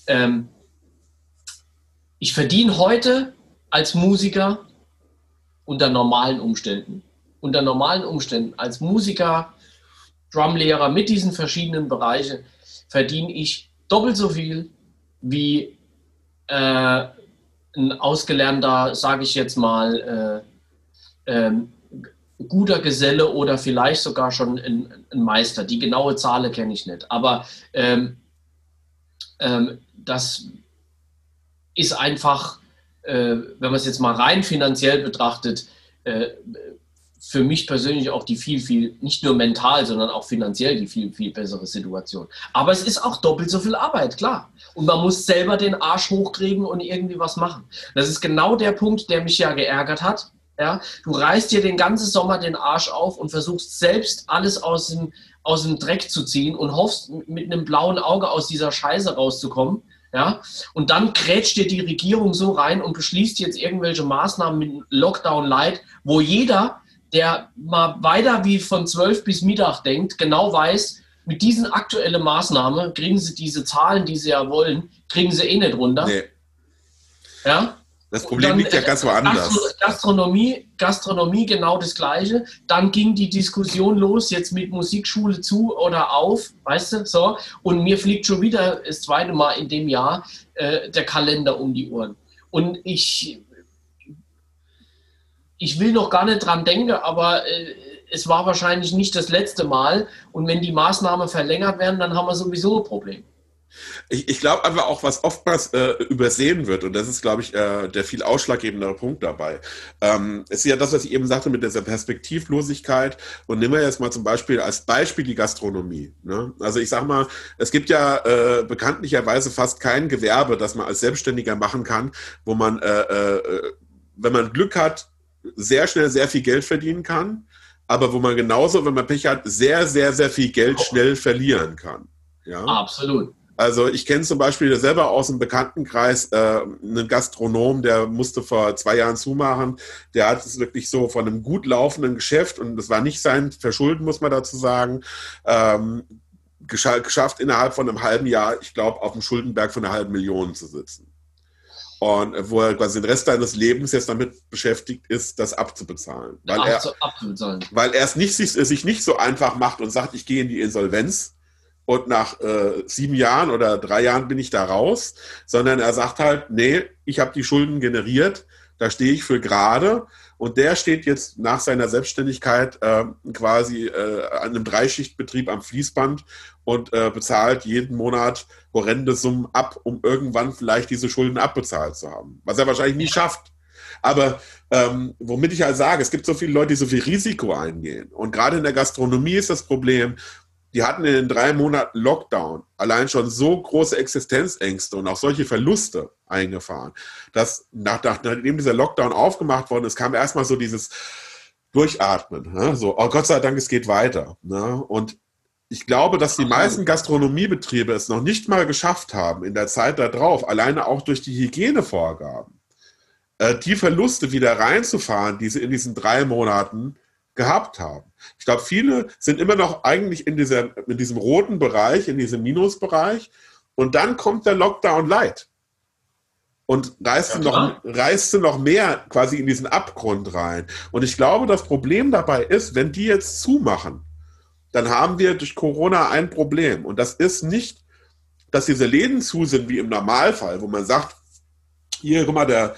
Ähm, ich verdiene heute als Musiker unter normalen Umständen. Unter normalen Umständen als Musiker, Drumlehrer mit diesen verschiedenen Bereichen verdiene ich doppelt so viel wie äh, ein ausgelernter, sage ich jetzt mal, äh, ähm, guter Geselle oder vielleicht sogar schon ein, ein, Meister. Die genaue Zahl kenne ich nicht. Aber ähm, ähm, das ist einfach, äh, wenn man es jetzt mal rein finanziell betrachtet, äh, für mich persönlich auch die viel, viel, nicht nur mental, sondern auch finanziell die viel, viel bessere Situation. Aber es ist auch doppelt so viel Arbeit, klar. Und man muss selber den Arsch hochkriegen und irgendwie was machen. Das ist genau der Punkt, der mich ja geärgert hat ja? Du reißt dir den ganzen Sommer den Arsch auf und versuchst selbst alles aus dem, aus dem Dreck zu ziehen und hoffst mit einem blauen Auge aus dieser Scheiße rauszukommen. Ja? Und dann krätscht dir die Regierung so rein und beschließt jetzt irgendwelche Maßnahmen mit Lockdown Light, wo jeder, der mal weiter wie von 12 bis Mittag denkt, genau weiß, mit diesen aktuellen Maßnahmen kriegen sie diese Zahlen, die sie ja wollen, kriegen sie eh nicht runter. Nee. Ja? Das Problem dann, liegt ja ganz woanders. Gastronomie, Gastronomie genau das Gleiche. Dann ging die Diskussion los, jetzt mit Musikschule zu oder auf, weißt du, so. Und mir fliegt schon wieder das zweite Mal in dem Jahr äh, der Kalender um die Ohren. Und ich, ich will noch gar nicht dran denken, aber äh, es war wahrscheinlich nicht das letzte Mal. Und wenn die Maßnahmen verlängert werden, dann haben wir sowieso ein Problem. Ich, ich glaube aber auch, was oftmals äh, übersehen wird, und das ist, glaube ich, äh, der viel ausschlaggebendere Punkt dabei, ähm, ist ja das, was ich eben sagte mit dieser Perspektivlosigkeit. Und nehmen wir jetzt mal zum Beispiel als Beispiel die Gastronomie. Ne? Also ich sage mal, es gibt ja äh, bekanntlicherweise fast kein Gewerbe, das man als Selbstständiger machen kann, wo man, äh, äh, wenn man Glück hat, sehr schnell sehr viel Geld verdienen kann, aber wo man genauso, wenn man Pech hat, sehr, sehr, sehr viel Geld schnell verlieren kann. Ja? Absolut. Also ich kenne zum Beispiel selber aus dem Bekanntenkreis äh, einen Gastronom, der musste vor zwei Jahren zumachen. Der hat es wirklich so von einem gut laufenden Geschäft und das war nicht sein Verschulden, muss man dazu sagen, ähm, gescha geschafft innerhalb von einem halben Jahr, ich glaube, auf dem Schuldenberg von einer halben Million zu sitzen. Und wo er quasi den Rest seines Lebens jetzt damit beschäftigt ist, das abzubezahlen. Weil er, abzubezahlen. Weil er es nicht, sich, sich nicht so einfach macht und sagt, ich gehe in die Insolvenz, und nach äh, sieben Jahren oder drei Jahren bin ich da raus, sondern er sagt halt, nee, ich habe die Schulden generiert, da stehe ich für gerade und der steht jetzt nach seiner Selbstständigkeit äh, quasi äh, an einem Dreischichtbetrieb am Fließband und äh, bezahlt jeden Monat horrende Summen ab, um irgendwann vielleicht diese Schulden abbezahlt zu haben, was er wahrscheinlich nie schafft. Aber ähm, womit ich halt sage, es gibt so viele Leute, die so viel Risiko eingehen. Und gerade in der Gastronomie ist das Problem, die hatten in den drei Monaten Lockdown allein schon so große Existenzängste und auch solche Verluste eingefahren, dass nach, nachdem dieser Lockdown aufgemacht worden ist, kam erstmal so dieses Durchatmen. Ne? So, oh Gott sei Dank, es geht weiter. Ne? Und ich glaube, dass die meisten Gastronomiebetriebe es noch nicht mal geschafft haben, in der Zeit darauf, alleine auch durch die Hygienevorgaben, äh, die Verluste wieder reinzufahren, die sie in diesen drei Monaten gehabt haben. Ich glaube, viele sind immer noch eigentlich in, dieser, in diesem roten Bereich, in diesem Minusbereich. Und dann kommt der Lockdown Light und reißt, ja, noch, reißt noch mehr quasi in diesen Abgrund rein. Und ich glaube, das Problem dabei ist, wenn die jetzt zumachen, dann haben wir durch Corona ein Problem. Und das ist nicht, dass diese Läden zu sind wie im Normalfall, wo man sagt, hier, guck mal, der,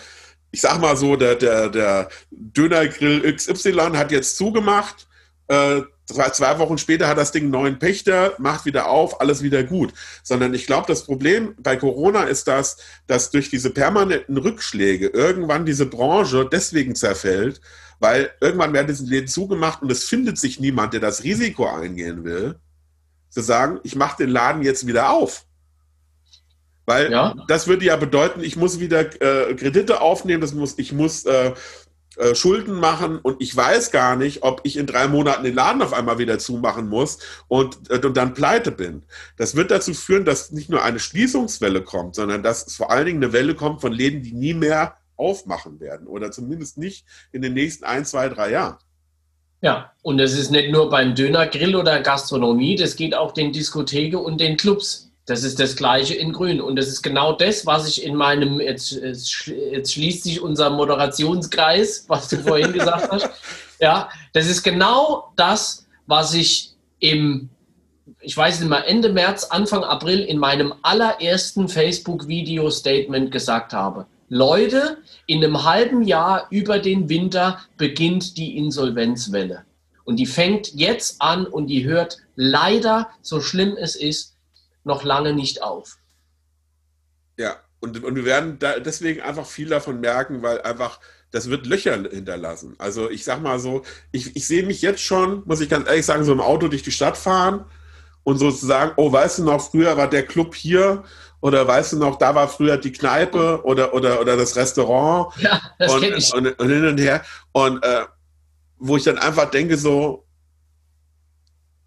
ich sag mal so, der, der, der Dönergrill XY hat jetzt zugemacht. Äh, zwei Wochen später hat das Ding einen neuen Pächter, macht wieder auf, alles wieder gut. Sondern ich glaube, das Problem bei Corona ist das, dass durch diese permanenten Rückschläge irgendwann diese Branche deswegen zerfällt, weil irgendwann werden diese Läden zugemacht und es findet sich niemand, der das Risiko eingehen will, zu sagen, ich mache den Laden jetzt wieder auf. Weil ja. das würde ja bedeuten, ich muss wieder äh, Kredite aufnehmen, das muss, ich muss äh, äh, Schulden machen und ich weiß gar nicht, ob ich in drei Monaten den Laden auf einmal wieder zumachen muss und, äh, und dann pleite bin. Das wird dazu führen, dass nicht nur eine Schließungswelle kommt, sondern dass es vor allen Dingen eine Welle kommt von Läden, die nie mehr aufmachen werden oder zumindest nicht in den nächsten ein, zwei, drei Jahren. Ja, und das ist nicht nur beim Dönergrill oder Gastronomie, das geht auch den Diskotheken und den Clubs. Das ist das Gleiche in Grün. Und das ist genau das, was ich in meinem, jetzt, jetzt schließt sich unser Moderationskreis, was du vorhin gesagt hast. Ja, das ist genau das, was ich im, ich weiß nicht mal, Ende März, Anfang April in meinem allerersten Facebook-Video-Statement gesagt habe. Leute, in einem halben Jahr über den Winter beginnt die Insolvenzwelle. Und die fängt jetzt an und die hört leider, so schlimm es ist, noch lange nicht auf. Ja, und, und wir werden deswegen einfach viel davon merken, weil einfach das wird Löcher hinterlassen. Also ich sag mal so, ich, ich sehe mich jetzt schon, muss ich ganz ehrlich sagen, so im Auto durch die Stadt fahren und sozusagen, oh, weißt du noch, früher war der Club hier oder weißt du noch, da war früher die Kneipe oder, oder, oder das Restaurant. Ja, das und, ich. Und, und, hin und her. Und äh, wo ich dann einfach denke, so,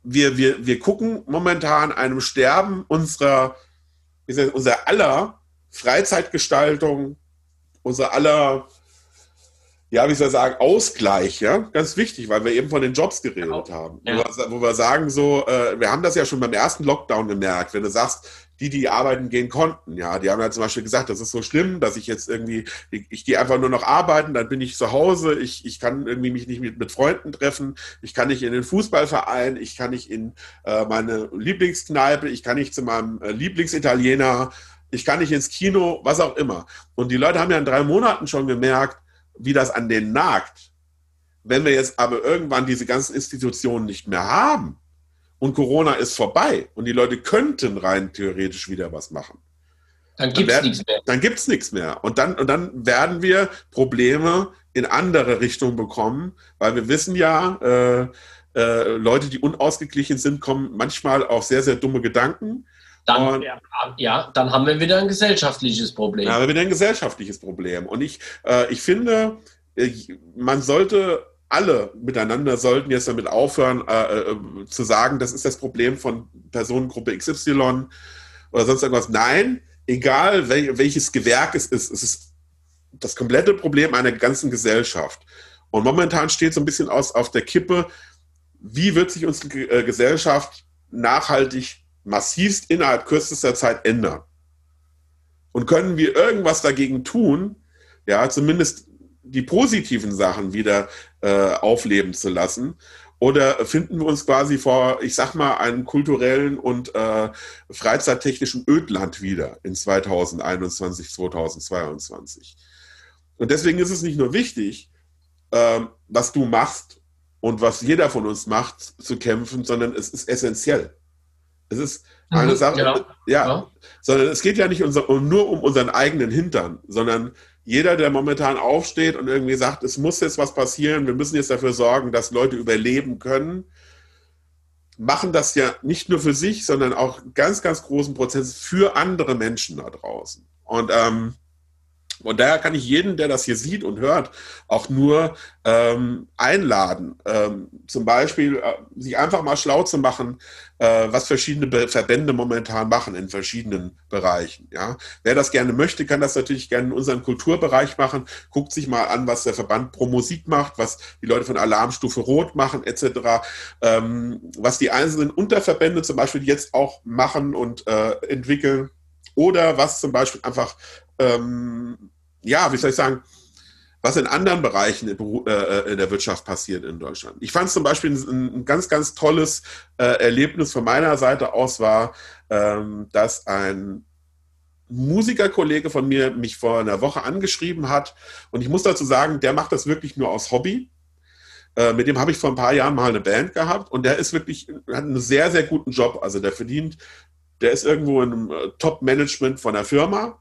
wir, wir, wir gucken momentan einem Sterben unserer, unserer aller Freizeitgestaltung, unserer aller, ja, wie soll ich sagen, Ausgleich, ja, ganz wichtig, weil wir eben von den Jobs geredet genau. haben. Ja. Wo, wir, wo, wir, sagen so, äh, wir haben das ja schon beim ersten Lockdown gemerkt, wenn du sagst, die, die arbeiten gehen konnten. Ja, die haben ja zum Beispiel gesagt, das ist so schlimm, dass ich jetzt irgendwie, ich, ich gehe einfach nur noch arbeiten, dann bin ich zu Hause, ich, ich kann irgendwie mich nicht mit, mit Freunden treffen, ich kann nicht in den Fußballverein, ich kann nicht in äh, meine Lieblingskneipe, ich kann nicht zu meinem äh, Lieblingsitaliener, ich kann nicht ins Kino, was auch immer. Und die Leute haben ja in drei Monaten schon gemerkt, wie das an den nagt. Wenn wir jetzt aber irgendwann diese ganzen Institutionen nicht mehr haben, und Corona ist vorbei und die Leute könnten rein theoretisch wieder was machen. Dann gibt es nichts mehr. Dann gibt es nichts mehr. Und dann, und dann werden wir Probleme in andere Richtungen bekommen, weil wir wissen ja, äh, äh, Leute, die unausgeglichen sind, kommen manchmal auf sehr, sehr dumme Gedanken. Dann, und, ja, dann haben wir wieder ein gesellschaftliches Problem. Dann haben wir wieder ein gesellschaftliches Problem. Und ich, äh, ich finde, man sollte alle miteinander sollten jetzt damit aufhören, äh, äh, zu sagen, das ist das Problem von Personengruppe XY oder sonst irgendwas. Nein, egal wel welches Gewerk es ist, es ist das komplette Problem einer ganzen Gesellschaft. Und momentan steht so ein bisschen aus auf der Kippe, wie wird sich unsere äh, Gesellschaft nachhaltig massivst innerhalb kürzester Zeit ändern? Und können wir irgendwas dagegen tun, ja, zumindest die positiven Sachen wieder äh, aufleben zu lassen? Oder finden wir uns quasi vor, ich sag mal, einem kulturellen und äh, freizeittechnischen Ödland wieder in 2021, 2022? Und deswegen ist es nicht nur wichtig, äh, was du machst und was jeder von uns macht, zu kämpfen, sondern es ist essentiell. Es ist eine mhm, Sache, ja, ja, ja, sondern es geht ja nicht unser, nur um unseren eigenen Hintern, sondern jeder, der momentan aufsteht und irgendwie sagt, es muss jetzt was passieren, wir müssen jetzt dafür sorgen, dass Leute überleben können, machen das ja nicht nur für sich, sondern auch ganz, ganz großen Prozess für andere Menschen da draußen. Und ähm, Und daher kann ich jeden, der das hier sieht und hört, auch nur ähm, einladen, ähm, zum Beispiel äh, sich einfach mal schlau zu machen, äh, was verschiedene Be Verbände momentan machen in verschiedenen Bereichen. Ja? Wer das gerne möchte, kann das natürlich gerne in unserem Kulturbereich machen. Guckt sich mal an, was der Verband Pro Musik macht, was die Leute von Alarmstufe Rot machen, etc. Ähm, was die einzelnen Unterverbände zum Beispiel jetzt auch machen und äh, entwickeln. Oder was zum Beispiel einfach ähm, ja, wie soll ich sagen, was in anderen Bereichen in, äh, der Wirtschaft passiert in Deutschland. Ich fand zum Beispiel ein, ganz, ganz tolles äh, Erlebnis von meiner Seite aus war, ähm, dass ein Musikerkollege von mir mich vor einer Woche angeschrieben hat und ich muss dazu sagen, der macht das wirklich nur aus Hobby. Äh, mit dem habe ich vor ein paar Jahren mal eine Band gehabt und der ist wirklich, hat einen sehr, sehr guten Job. Also der verdient, der ist irgendwo in äh, Top-Management von der Firma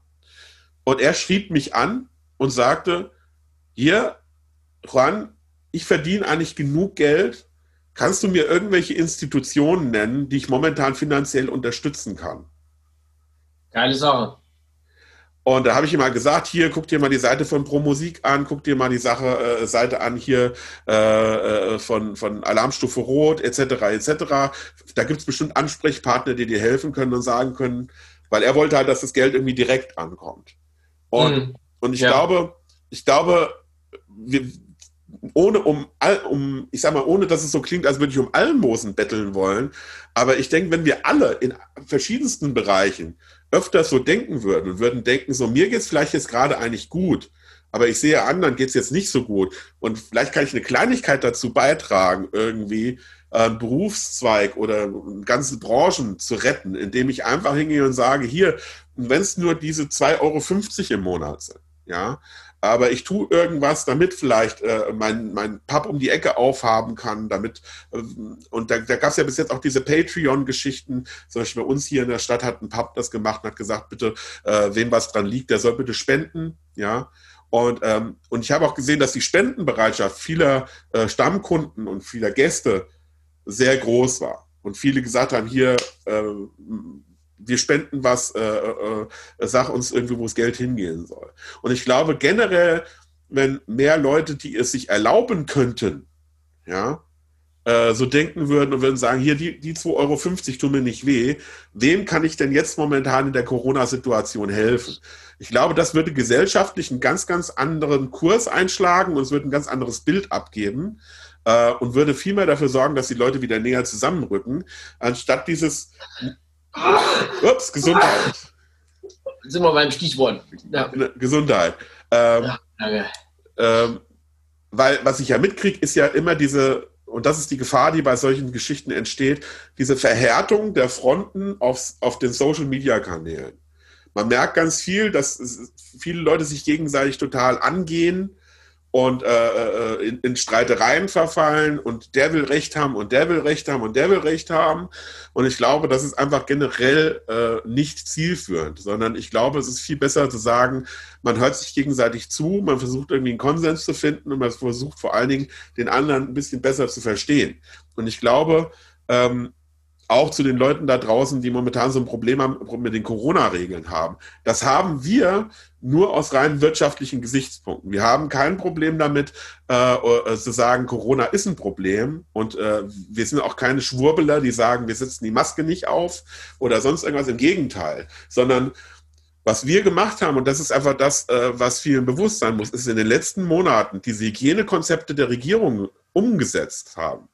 und er schrieb mich an und sagte, hier, Juan, ich verdiene eigentlich genug Geld. Kannst du mir irgendwelche Institutionen nennen, die ich momentan finanziell unterstützen kann? Geile Sache. Und da habe ich ihm mal gesagt, hier, guck dir mal die Seite von Pro Musik an, guck dir mal die Sache, äh, Seite an hier äh, äh von, von Alarmstufe Rot, etc., etc. Da gibt es bestimmt Ansprechpartner, die dir helfen können und sagen können, weil er wollte halt, dass das Geld irgendwie direkt ankommt. Und, mhm. und ich ja. glaube, ich glaube, wir, ohne um, um, ich sag mal, ohne dass es so klingt, als würde ich um Almosen betteln wollen, aber ich denke, wenn wir alle in verschiedensten Bereichen öfter so denken würden und würden denken, so mir geht es vielleicht jetzt gerade eigentlich gut, aber ich sehe anderen geht es jetzt nicht so gut und vielleicht kann ich eine Kleinigkeit dazu beitragen, irgendwie einen Berufszweig oder ganze Branchen zu retten, indem ich einfach hingehe und sage, hier, wenn es nur diese 2,50 Euro im Monat sind, ja, aber ich tue irgendwas, damit vielleicht äh, mein, mein Pub um die Ecke aufhaben kann, damit, äh, und da, da gab es ja bis jetzt auch diese Patreon-Geschichten, zum Beispiel bei uns hier in der Stadt hat ein Pub das gemacht und hat gesagt, bitte, äh, wem was dran liegt, der soll bitte spenden, ja, und, ähm, und ich habe auch gesehen, dass die Spendenbereitschaft vieler äh, Stammkunden und vieler Gäste sehr groß war. Und viele gesagt haben, hier, äh, wir spenden was, äh, äh, äh, sag uns irgendwie, wo das Geld hingehen soll. Und ich glaube generell, wenn mehr Leute, die es sich erlauben könnten, ja, äh, so denken würden und würden sagen, hier, die, die 2,50 Euro tun mir nicht weh, wem kann ich denn jetzt momentan in der Corona-Situation helfen? Ich glaube, das würde gesellschaftlich einen ganz, ganz anderen Kurs einschlagen und es würde ein ganz anderes Bild abgeben äh, und würde vielmehr dafür sorgen, dass die Leute wieder näher zusammenrücken, anstatt dieses Ups, Gesundheit. Sind wir beim Stichwort. Ja. Gesundheit. Ähm, ja, ähm, weil was ich ja mitkriege, ist ja immer diese, und das ist die Gefahr, die bei solchen Geschichten entsteht, diese Verhärtung der Fronten auf, auf den Social-Media-Kanälen. Man merkt ganz viel, dass viele Leute sich gegenseitig total angehen und äh, äh, in, in, Streitereien verfallen und der will Recht haben und der will Recht haben und der will Recht haben. Und ich glaube, das ist einfach generell äh, nicht zielführend, sondern ich glaube, es ist viel besser zu sagen, man hört sich gegenseitig zu, man versucht irgendwie einen Konsens zu finden und man versucht vor allen Dingen den anderen ein bisschen besser zu verstehen. Und ich glaube, ähm, auch zu den Leuten da draußen, die momentan so ein Problem haben, mit den Corona-Regeln haben. Das haben wir nur aus rein wirtschaftlichen Gesichtspunkten. Wir haben kein Problem damit, äh, äh, zu sagen, Corona ist ein Problem. Und äh, wir sind auch keine Schwurbeler, die sagen, wir setzen die Maske nicht auf oder sonst irgendwas. Im Gegenteil. Sondern was wir gemacht haben, und das ist einfach das, äh, was vielen bewusst sein muss, ist in den letzten Monaten diese Hygienekonzepte der Regierung umgesetzt haben.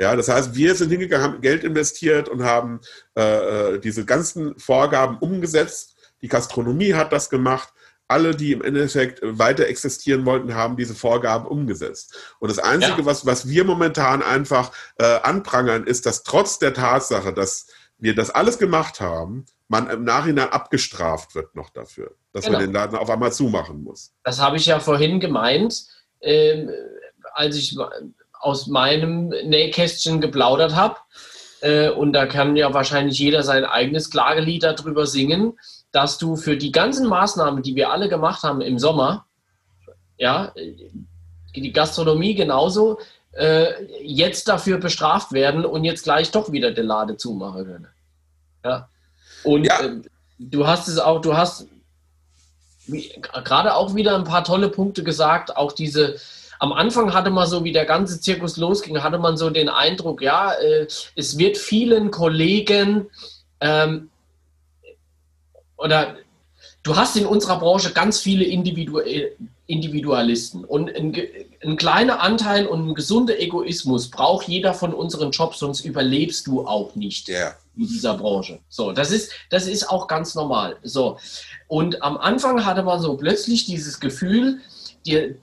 Ja, das heißt, wir sind hingegangen, haben Geld investiert und haben äh, äh, diese ganzen Vorgaben umgesetzt. Die Gastronomie hat das gemacht. Alle, die im Endeffekt weiter existieren wollten, haben diese Vorgaben umgesetzt. Und das Einzige, ja. was, was wir momentan einfach äh, anprangern, ist, dass trotz der Tatsache, dass wir das alles gemacht haben, man im Nachhinein abgestraft wird noch dafür, dass genau. man den Laden auf einmal zumachen muss. Das habe ich ja vorhin gemeint, äh, als ich aus meinem Nähkästchen geplaudert habe. Äh, und da kann ja wahrscheinlich jeder sein eigenes Klagelied darüber singen, dass du für die ganzen Maßnahmen, die wir alle gemacht haben im Sommer, ja, die Gastronomie genauso, äh, jetzt dafür bestraft werden und jetzt gleich doch wieder den Lade zumachen können. Ja. Und ja. Äh, du hast es auch, du hast gerade auch wieder ein paar tolle Punkte gesagt. Auch diese, am Anfang hatte man so, wie der ganze Zirkus losging, hatte man so den Eindruck, ja, äh, es wird vielen Kollegen ähm, oder du hast in unserer Branche ganz viele Individu Individualisten und ein, ein, kleiner Anteil und ein gesunder Egoismus braucht jeder von unseren Jobs, sonst überlebst du auch nicht yeah. in dieser Branche. So, das ist, das ist auch ganz normal. So, und am Anfang hatte man so plötzlich dieses Gefühl, die,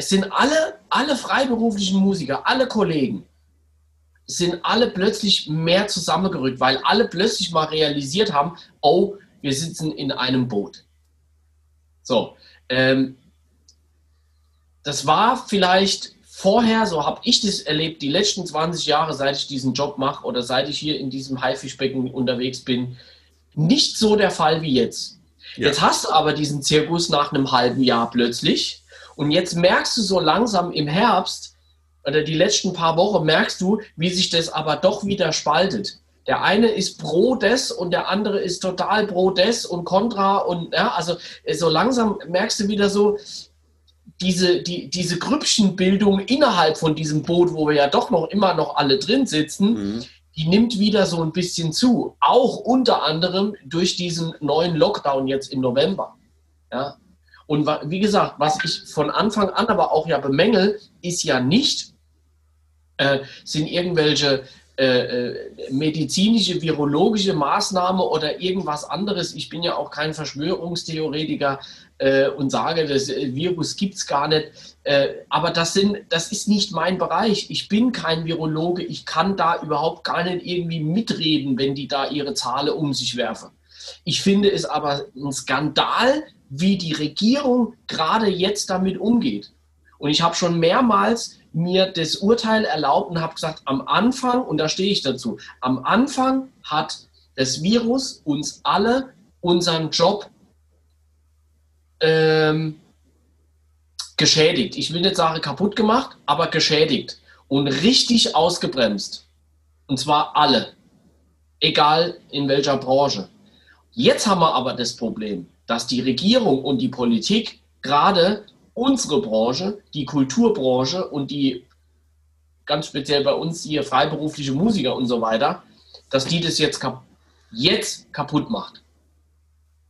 es sind alle, alle freiberuflichen Musiker, alle Kollegen, sind alle plötzlich mehr zusammengerückt, weil alle plötzlich mal realisiert haben, oh, wir sitzen in einem Boot. So, ähm, das war vielleicht vorher, so habe ich das erlebt, die letzten 20 Jahre, seit ich diesen Job mache oder seit ich hier in diesem Haifischbecken unterwegs bin, nicht so der Fall wie jetzt. Ja. Jetzt hast du aber diesen Zirkus nach einem halben Jahr plötzlich und jetzt merkst du so langsam im Herbst oder die letzten paar Wochen merkst du, wie sich das aber doch wieder spaltet. Der eine ist pro des und der andere ist total pro des und contra und ja, also äh, so langsam merkst du wieder so diese, die, diese Grüppchenbildung innerhalb von diesem Boot, wo wir ja doch noch immer noch alle drin sitzen, mhm. die nimmt wieder so ein bisschen zu. Auch unter anderem durch diesen neuen Lockdown jetzt im November. Ja. Und wie gesagt, was ich von Anfang an aber auch ja bemängel, ist ja nicht, äh, sind irgendwelche äh, äh, medizinische, virologische Maßnahme oder irgendwas anderes. Ich bin ja auch kein Verschwörungstheoretiker äh, und sage, das äh, Virus gibt es gar nicht. Äh, aber das, sind, das ist nicht mein Bereich. Ich bin kein Virologe. Ich kann da überhaupt gar nicht irgendwie mitreden, wenn die da ihre Zahlen um sich werfen. Ich finde es aber ein Skandal, wie die Regierung gerade jetzt damit umgeht. Und ich habe schon mehrmals mir das Urteil erlaubt und habe gesagt, am Anfang, und da stehe ich dazu, am Anfang hat das Virus uns alle unseren Job ähm, geschädigt. Ich will nicht sagen kaputt gemacht, aber geschädigt und richtig ausgebremst. Und zwar alle, egal in welcher Branche. Jetzt haben wir aber das Problem, dass die Regierung und die Politik gerade unsere Branche, die Kulturbranche und die ganz speziell bei uns hier freiberufliche Musiker und so weiter, dass die das jetzt, kap jetzt kaputt macht.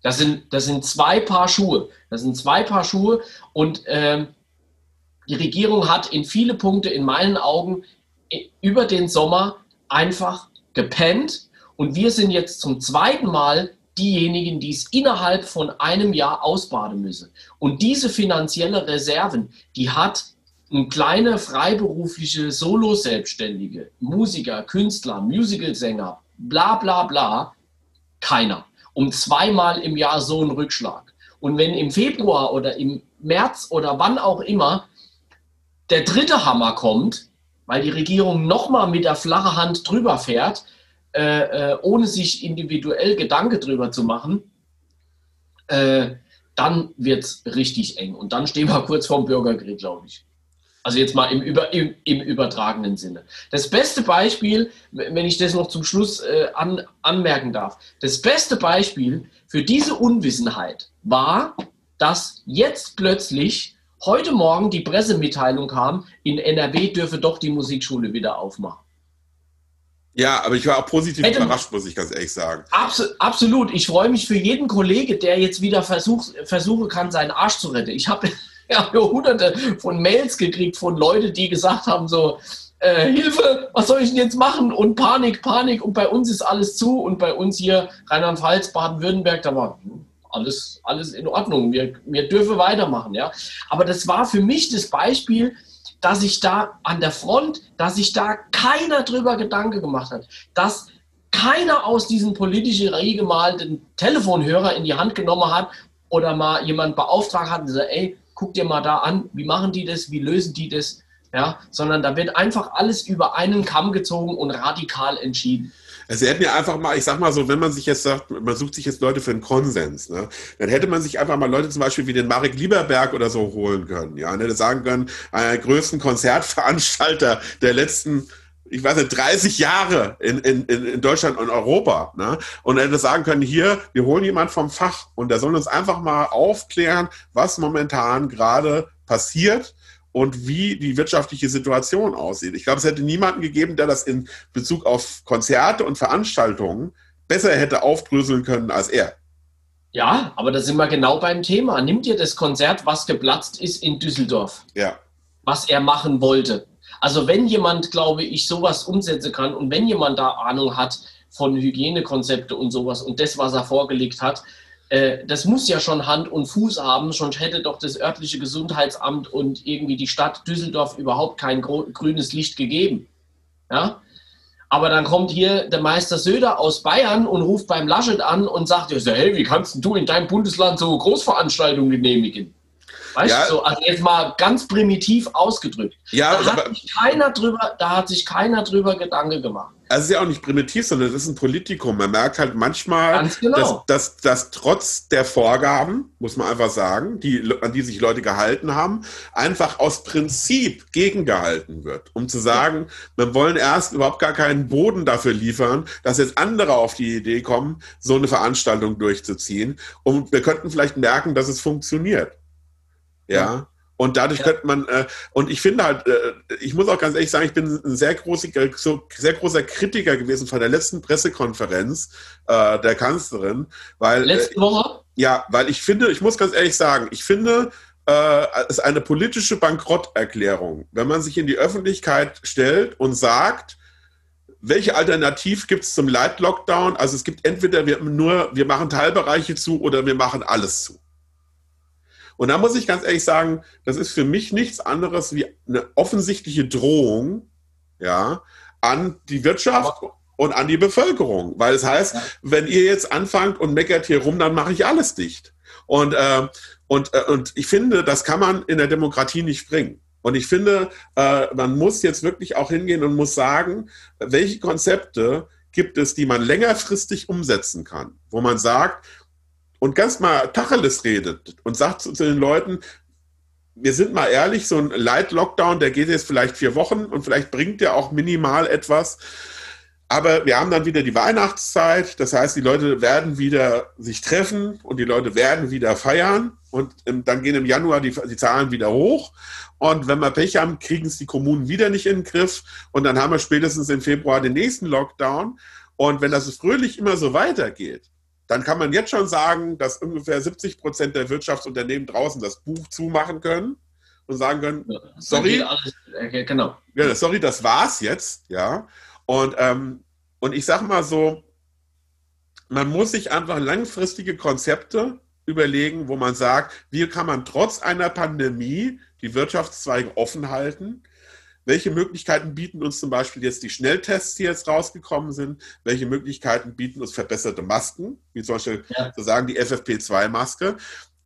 Das sind, das sind zwei Paar Schuhe. Das sind zwei Paar Schuhe und ähm, die Regierung hat in viele Punkte in meinen Augen über den Sommer einfach gepennt und wir sind jetzt zum zweiten Mal diejenigen, die es innerhalb von einem Jahr ausbaden müssen. Und diese finanzielle Reserven, die hat ein kleiner freiberufliche Solo-Selbstständige, Musiker, Künstler, Musicalsänger, bla bla bla, keiner. Um zweimal im Jahr so einen Rückschlag. Und wenn im Februar oder im März oder wann auch immer der dritte Hammer kommt, weil die Regierung nochmal mit der flachen Hand drüber fährt, äh, äh, ohne sich individuell Gedanke drüber zu machen, äh, dann wird es richtig eng. Und dann stehen wir kurz vorm Bürgerkrieg, glaube ich. Also jetzt mal im, über, im, im, übertragenen Sinne. Das beste Beispiel, wenn ich das noch zum Schluss äh, an, anmerken darf, das beste Beispiel für diese Unwissenheit war, dass jetzt plötzlich heute Morgen die Pressemitteilung kam, in NRW dürfe doch die Musikschule wieder aufmachen. Ja, aber ich war auch positiv Hätte, überrascht, muss ich ganz ehrlich sagen. Abs absolut. Ich freue mich für jeden Kollege, der jetzt wieder versuch, versuchen kann, seinen Arsch zu retten. Ich habe ja, hunderte von Mails gekriegt von Leuten, die gesagt haben, so, äh, Hilfe, was soll ich denn jetzt machen? Und Panik, Panik. Und bei uns ist alles zu. Und bei uns hier Rheinland-Pfalz, Baden-Württemberg, da war alles, alles in Ordnung. Wir, wir dürfen weitermachen. Ja? Aber das war für mich das Beispiel, dass sich da an der Front, dass sich da keiner drüber Gedanke gemacht hat, dass keiner aus diesen politischen mal den Telefonhörer in die Hand genommen hat oder mal jemand beauftragt hat und gesagt, ey, guck dir mal da an, wie machen die das, wie lösen die das, ja, sondern da wird einfach alles über einen Kamm gezogen und radikal entschieden. Also hätten ja einfach mal, ich sag mal so, wenn man sich jetzt sagt, man sucht sich jetzt Leute für einen Konsens, ne, dann hätte man sich einfach mal Leute zum Beispiel wie den Marek Lieberberg oder so holen können, ja, und hätte sagen können, einer der größten Konzertveranstalter der letzten ich weiß nicht, 30 Jahre in, in, in Deutschland und Europa. Ne? Und hätte sagen können, hier, wir holen jemand vom Fach und der soll uns einfach mal aufklären, was momentan gerade passiert und wie die wirtschaftliche Situation aussieht. Ich glaube, es hätte niemanden gegeben, der das in Bezug auf Konzerte und Veranstaltungen besser hätte aufdröseln können als er. Ja, aber da sind wir genau beim Thema. Nimmt ihr das Konzert, was geplatzt ist in Düsseldorf? Ja. Was er machen wollte. Also wenn jemand, glaube ich, sowas umsetzen kann und wenn jemand da Ahnung hat von Hygienekonzepte und sowas und das, was er vorgelegt hat, äh, das muss ja schon Hand und Fuß haben, sonst hätte doch das örtliche Gesundheitsamt und irgendwie die Stadt Düsseldorf überhaupt kein grünes Licht gegeben. Ja? Aber dann kommt hier der Meister Söder aus Bayern und ruft beim Laschet an und sagt, hey, wie kannst du in deinem Bundesland so Großveranstaltungen genehmigen? Weißt ja. du, so, also jetzt mal ganz primitiv ausgedrückt. Ja, da, hat sich keiner drüber, da hat sich keiner drüber Gedanke gemacht. Also es ist ja auch nicht primitiv, sondern es ist ein Politikum. Man merkt halt manchmal, genau. dass, dass, dass trotz der Vorgaben, muss man einfach sagen, die, an die sich Leute gehalten haben, einfach aus Prinzip gegengehalten wird. Um zu sagen, ja. wir wollen erst überhaupt gar keinen Boden dafür liefern, dass jetzt andere auf die Idee kommen, so eine Veranstaltung durchzuziehen. Und wir könnten vielleicht merken, dass es funktioniert. Ja. Und dadurch ja. könnte man, äh, und ich finde halt, äh, ich muss auch ganz ehrlich sagen, ich bin ein sehr, großer, so, sehr großer Kritiker gewesen von der letzten Pressekonferenz äh, der Kanzlerin, weil. Äh, Letzte Woche? Ja, weil ich finde, ich muss ganz ehrlich sagen, ich finde, äh, es ist eine politische Bankrotterklärung, wenn man sich in die Öffentlichkeit stellt und sagt, welche Alternativ gibt es zum Light-Lockdown? Also es gibt entweder wir nur, wir machen Teilbereiche zu oder wir machen alles zu. Und da muss ich ganz ehrlich sagen, das ist für mich nichts anderes wie eine offensichtliche Drohung, ja, an die Wirtschaft und an die Bevölkerung. Weil es heißt, ja. wenn ihr jetzt anfangt und meckert hier rum, dann mache ich alles dicht. Und, äh, und, äh, und ich finde, das kann man in der Demokratie nicht bringen. Und ich finde, äh, man muss jetzt wirklich auch hingehen und muss sagen, welche Konzepte gibt es, die man längerfristig umsetzen kann, wo man sagt, und ganz mal Tacheles redet und sagt zu, den Leuten, wir sind mal ehrlich, so ein Light-Lockdown, der geht jetzt vielleicht vier Wochen und vielleicht bringt der auch minimal etwas. Aber wir haben dann wieder die Weihnachtszeit, das heißt, die Leute werden wieder sich treffen und die Leute werden wieder feiern und dann gehen im Januar die, die Zahlen wieder hoch. Und wenn wir Pech haben, kriegen es die Kommunen wieder nicht in den Griff und dann haben wir spätestens im Februar den nächsten Lockdown. Und wenn das fröhlich immer so weitergeht, dann kann man jetzt schon sagen, dass ungefähr 70 Prozent der Wirtschaftsunternehmen draußen das Buch zumachen können und sagen können, sorry, alles, äh, genau. ja, sorry, das war's jetzt, ja. Und, ähm, und ich sage mal so, man muss sich einfach langfristige Konzepte überlegen, wo man sagt, wie kann man trotz einer Pandemie die Wirtschaftszweige offen halten, welche Möglichkeiten bieten uns zum Beispiel jetzt die Schnelltests, die jetzt rausgekommen sind? Welche Möglichkeiten bieten uns verbesserte Masken, wie zum Beispiel ja. sozusagen die FFP2-Maske?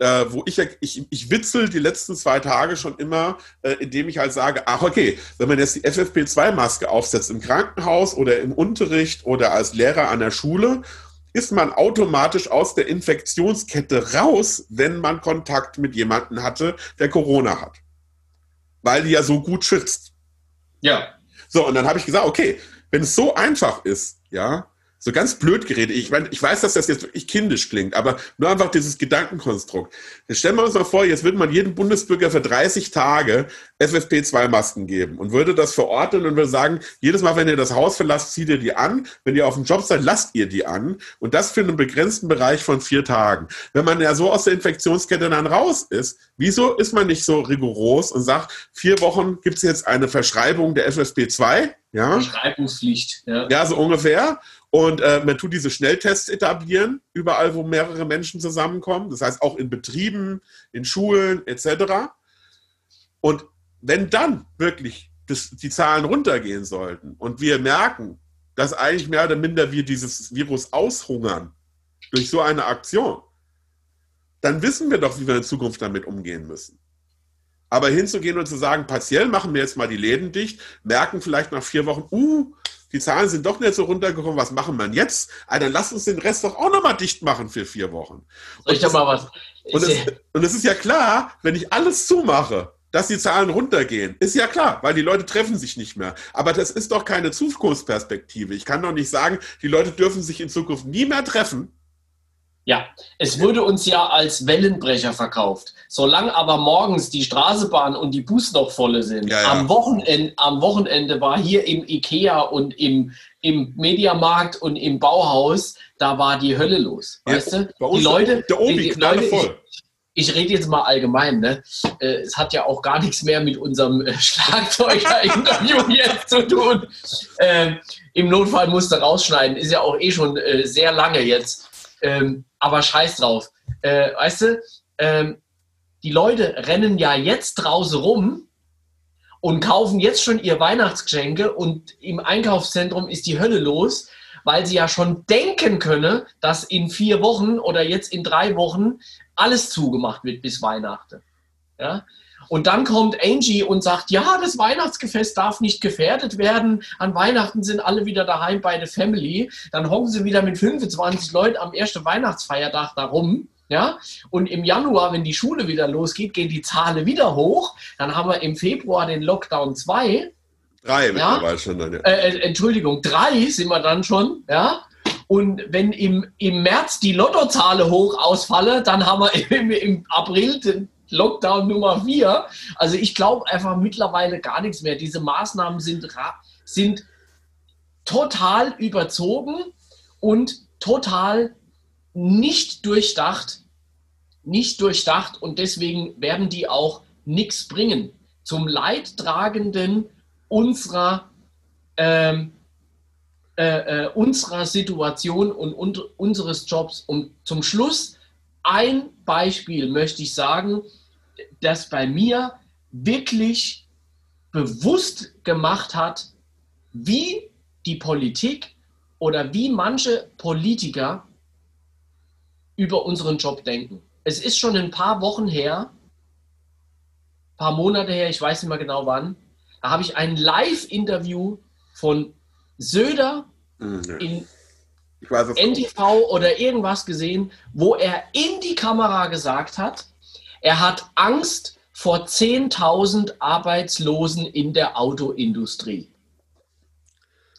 Äh, wo ich, ich, ich witzel die letzten zwei Tage schon immer, äh, indem ich halt sage, ach okay, wenn man jetzt die FFP2-Maske aufsetzt im Krankenhaus oder im Unterricht oder als Lehrer an der Schule, ist man automatisch aus der Infektionskette raus, wenn man Kontakt mit jemandem hatte, der Corona hat. Weil die ja so gut schützt. Ja. So, und dann habe ich gesagt, okay, wenn es so einfach ist, ja, so ganz blöd geredet. Ich meine, ich weiß, dass das jetzt wirklich kindisch klingt, aber nur einfach dieses Gedankenkonstrukt. Jetzt stellen wir uns mal vor, jetzt würde man jedem Bundesbürger für 30 Tage FFP2-Masken geben und würde das verordnen und würde sagen, jedes Mal, wenn ihr das Haus verlasst, zieht ihr die an. Wenn ihr auf dem Job seid, lasst ihr die an. Und das für einen begrenzten Bereich von vier Tagen. Wenn man ja so aus der Infektionskette dann raus ist, wieso ist man nicht so rigoros und sagt, vier Wochen gibt es jetzt eine Verschreibung der FFP2? Ja. Verschreibungspflicht. Ja. ja, so ungefähr. Und äh, man tut diese Schnelltests etablieren, überall, wo mehrere Menschen zusammenkommen. Das heißt auch in Betrieben, in Schulen etc. Und wenn dann wirklich das, die Zahlen runtergehen sollten und wir merken, dass eigentlich mehr oder minder wir dieses Virus aushungern durch so eine Aktion, dann wissen wir doch, wie wir in Zukunft damit umgehen müssen. Aber hinzugehen und zu sagen, partiell machen wir jetzt mal die Läden dicht, merken vielleicht nach vier Wochen, uh, die Zahlen sind doch nicht so runtergekommen, was machen wir jetzt? Ah, dann lass uns den Rest doch auch nochmal dicht machen für vier Wochen. Soll ich da mal was? Und es, und es ist ja klar, wenn ich alles zumache, dass die Zahlen runtergehen. Ist ja klar, weil die Leute treffen sich nicht mehr. Aber das ist doch keine Zukunftsperspektive. Ich kann doch nicht sagen, die Leute dürfen sich in Zukunft nie mehr treffen. Ja, es wurde uns ja als Wellenbrecher verkauft. Solange aber morgens die Straßenbahn und die Bus noch volle sind, ja, ja. Am, Wochenende, am Wochenende war hier im Ikea und im, im Mediamarkt und im Bauhaus, da war die Hölle los. Ja, weißt du? die Leute, der Obi, die, Leute, voll. Ich, ich, rede jetzt mal allgemein. Ne? Äh, es hat ja auch gar nichts mehr mit unserem äh, Schlagzeuger-Interview jetzt zu tun. Ähm, Im Notfall musste rausschneiden. Ist ja auch eh schon äh, sehr lange jetzt. Ähm, aber scheiß drauf. Äh, weißt du, ähm, die Leute rennen ja jetzt draußen rum und kaufen jetzt schon ihr Weihnachtsgeschenke und im Einkaufszentrum ist die Hölle los, weil sie ja schon denken können, dass in vier Wochen oder jetzt in drei Wochen alles zugemacht wird bis Weihnachten. Ja? Und dann kommt Angie und sagt, ja, das Weihnachtsgefäß darf nicht gefährdet werden. An Weihnachten sind alle wieder daheim bei der Family. Dann hocken sie wieder mit 25 Leuten am ersten Weihnachtsfeiertag da rum. Ja? Und im Januar, wenn die Schule wieder losgeht, gehen die Zahlen wieder hoch. Dann haben wir im Februar den Lockdown 2. Drei ja? schon dann, ja. Äh, äh, Entschuldigung, drei sind wir dann schon, ja. Und wenn im, im März die Lottozahlen hoch ausfallen, dann haben wir im, im April den, Lockdown Nummer vier. Also ich glaube einfach mittlerweile gar nichts mehr. Diese Maßnahmen sind, sind total überzogen und total nicht durchdacht. Nicht durchdacht und deswegen werden die auch nichts bringen. Zum Leidtragenden unserer, ähm, äh, äh, unserer Situation und, und unseres Jobs. Und zum Schluss ein Beispiel möchte ich sagen, das bei mir wirklich bewusst gemacht hat, wie die Politik oder wie manche Politiker über unseren Job denken. Es ist schon ein paar Wochen her, ein paar Monate her, ich weiß nicht mehr genau wann, da habe ich ein Live-Interview von Söder mhm. in NTV oder irgendwas gesehen, wo er in die Kamera gesagt hat, er hat Angst vor 10.000 Arbeitslosen in der Autoindustrie.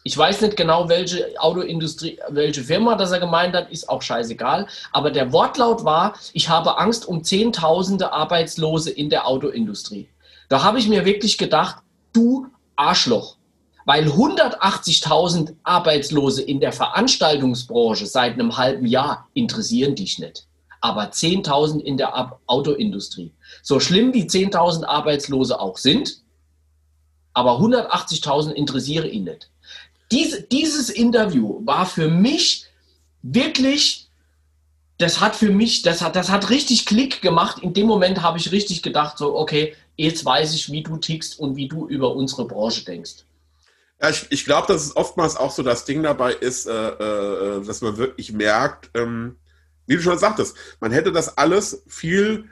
Ich weiß nicht genau, welche Autoindustrie, welche Firma das er gemeint hat, ist auch scheißegal. Aber der Wortlaut war, ich habe Angst um Zehntausende Arbeitslose in der Autoindustrie. Da habe ich mir wirklich gedacht, du Arschloch. Weil 180.000 Arbeitslose in der Veranstaltungsbranche seit einem halben Jahr interessieren dich nicht aber 10.000 in der Autoindustrie. So schlimm die 10.000 Arbeitslose auch sind, aber 180.000 interessiere ihn nicht. Dies, dieses Interview war für mich wirklich, das hat für mich, das hat, das hat richtig Klick gemacht. In dem Moment habe ich richtig gedacht, so, okay, jetzt weiß ich, wie du tickst und wie du über unsere Branche denkst. Ja, ich, ich glaube, dass es oftmals auch so das Ding dabei ist, äh, äh, dass man wirklich merkt, ähm, wie du schon sagtest, man hätte das alles viel,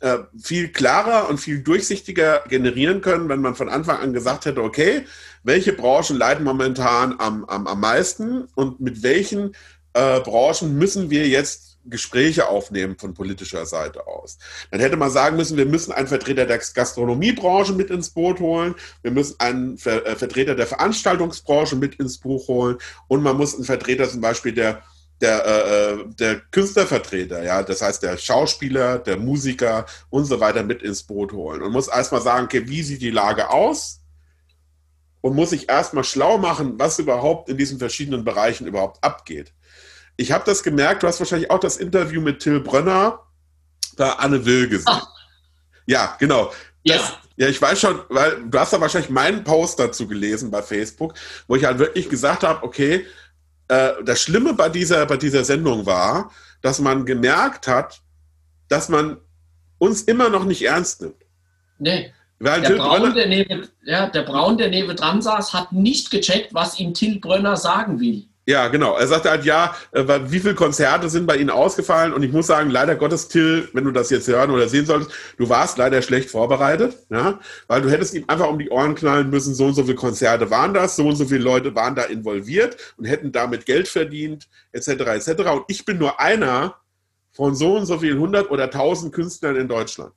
äh, viel klarer und viel durchsichtiger generieren können, wenn man von Anfang an gesagt hätte, okay, welche Branchen leiden momentan am, am, am meisten und mit welchen äh, Branchen müssen wir jetzt Gespräche aufnehmen von politischer Seite aus. Dann hätte man sagen müssen, wir müssen einen Vertreter der Gastronomiebranche mit ins Boot holen, wir müssen einen Ver äh, Vertreter der Veranstaltungsbranche mit ins Buch holen und man muss einen Vertreter zum Beispiel der der, äh, äh, der Künstlervertreter, ja, das heißt der Schauspieler, der Musiker und so weiter mit ins Boot holen und muss erstmal sagen, okay, wie sieht die Lage aus? Und muss sich erstmal schlau machen, was überhaupt in diesen verschiedenen Bereichen überhaupt abgeht. Ich habe das gemerkt, du hast wahrscheinlich auch das Interview mit Till Brönner bei Anne Will gesehen. Ach. Ja, genau. Das, ja. ja, ich weiß schon, weil du hast ja wahrscheinlich meinen Post dazu gelesen bei Facebook, wo ich halt wirklich gesagt habe, okay, äh, das Schlimme bei dieser, bei dieser Sendung war, dass man gemerkt hat, dass man uns immer noch nicht ernst nimmt. Nee. Weil der, Braun, der, neben, ja, der Braun, der neben dran saß, hat nicht gecheckt, was ihm Till Brönner sagen will. Ja, genau. Er sagte halt, ja, äh, wie viele Konzerte sind bei Ihnen ausgefallen? Und ich muss sagen, leider Gottes, Till, wenn du das jetzt hören oder sehen solltest, du warst leider schlecht vorbereitet, ja, weil du hättest ihm einfach um die Ohren knallen müssen, so und so viele Konzerte waren das, so und so viele Leute waren da involviert und hätten damit Geld verdient, etc., etc. Und ich bin nur einer von so und so vielen hundert oder tausend Künstlern in Deutschland.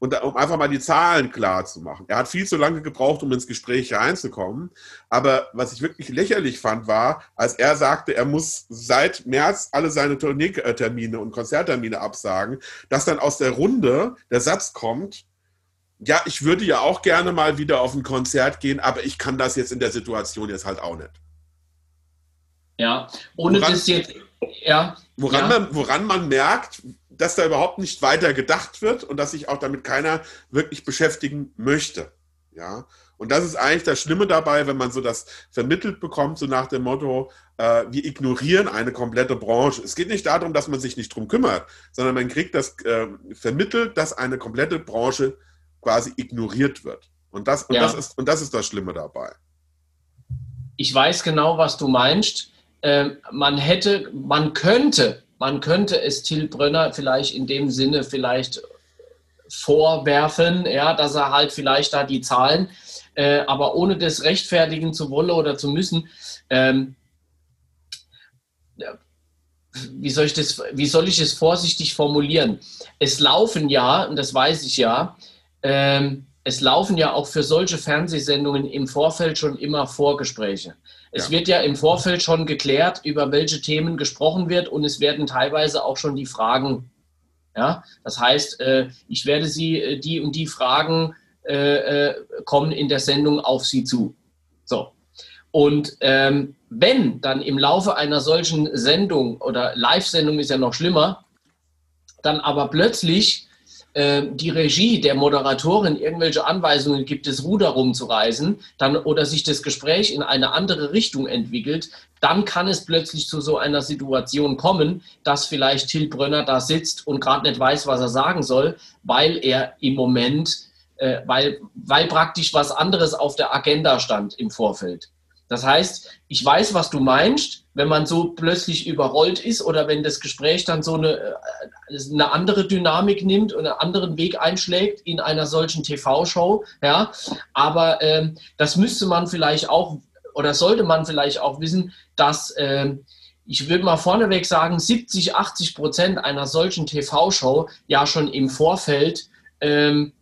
Und um einfach mal die Zahlen klar zu machen. Er hat viel zu lange gebraucht, um ins Gespräch reinzukommen. Aber was ich wirklich lächerlich fand, war, als er sagte, er muss seit März alle seine Tourneetermine und Konzerttermine absagen, dass dann aus der Runde der Satz kommt, ja, ich würde ja auch gerne mal wieder auf ein Konzert gehen, aber ich kann das jetzt in der Situation jetzt halt auch nicht. Ja, ohne woran, das jetzt, ja. Woran, ja. Man, woran man merkt, dass da überhaupt nicht weiter gedacht wird und dass sich auch damit keiner wirklich beschäftigen möchte. Ja, und das ist eigentlich das Schlimme dabei, wenn man so das vermittelt bekommt, so nach dem Motto, äh, wir ignorieren eine komplette Branche. Es geht nicht darum, dass man sich nicht drum kümmert, sondern man kriegt das äh, vermittelt, dass eine komplette Branche quasi ignoriert wird. Und das, und, ja. das ist, und das ist das Schlimme dabei. Ich weiß genau, was du meinst. Äh, man hätte, man könnte man könnte es Till Brönner vielleicht in dem Sinne vielleicht vorwerfen, ja, dass er halt vielleicht da die Zahlen, äh, aber ohne das rechtfertigen zu wollen oder zu müssen, ähm, wie soll ich das, wie soll ich es vorsichtig formulieren? Es laufen ja, und das weiß ich ja, ähm, es laufen ja auch für solche Fernsehsendungen im Vorfeld schon immer Vorgespräche. Es ja. wird ja im Vorfeld schon geklärt, über welche Themen gesprochen wird und es werden teilweise auch schon die Fragen. Ja, das heißt, äh, ich werde Sie äh, die und die Fragen äh, kommen in der Sendung auf Sie zu. So. Und ähm, wenn dann im Laufe einer solchen Sendung oder Live-Sendung ist ja noch schlimmer, dann aber plötzlich äh, die Regie der Moderatorin irgendwelche Anweisungen gibt, das Ruder rumzureißen, dann oder sich das Gespräch in eine andere Richtung entwickelt, dann kann es plötzlich zu so einer Situation kommen, dass vielleicht Till Brönner da sitzt und gerade nicht weiß, was er sagen soll, weil er im Moment, äh, weil, weil praktisch was anderes auf der Agenda stand im Vorfeld. Das heißt, ich weiß, was du meinst, wenn man so plötzlich überrollt ist oder wenn das Gespräch dann so eine, äh, eine andere Dynamik nimmt und einen anderen Weg einschlägt in einer solchen TV-Show. Ja, aber ähm, das müsste man vielleicht auch oder sollte man vielleicht auch wissen, dass ähm, ich würde mal vorneweg sagen, 70, 80 Prozent einer solchen TV-Show ja schon im Vorfeld ähm,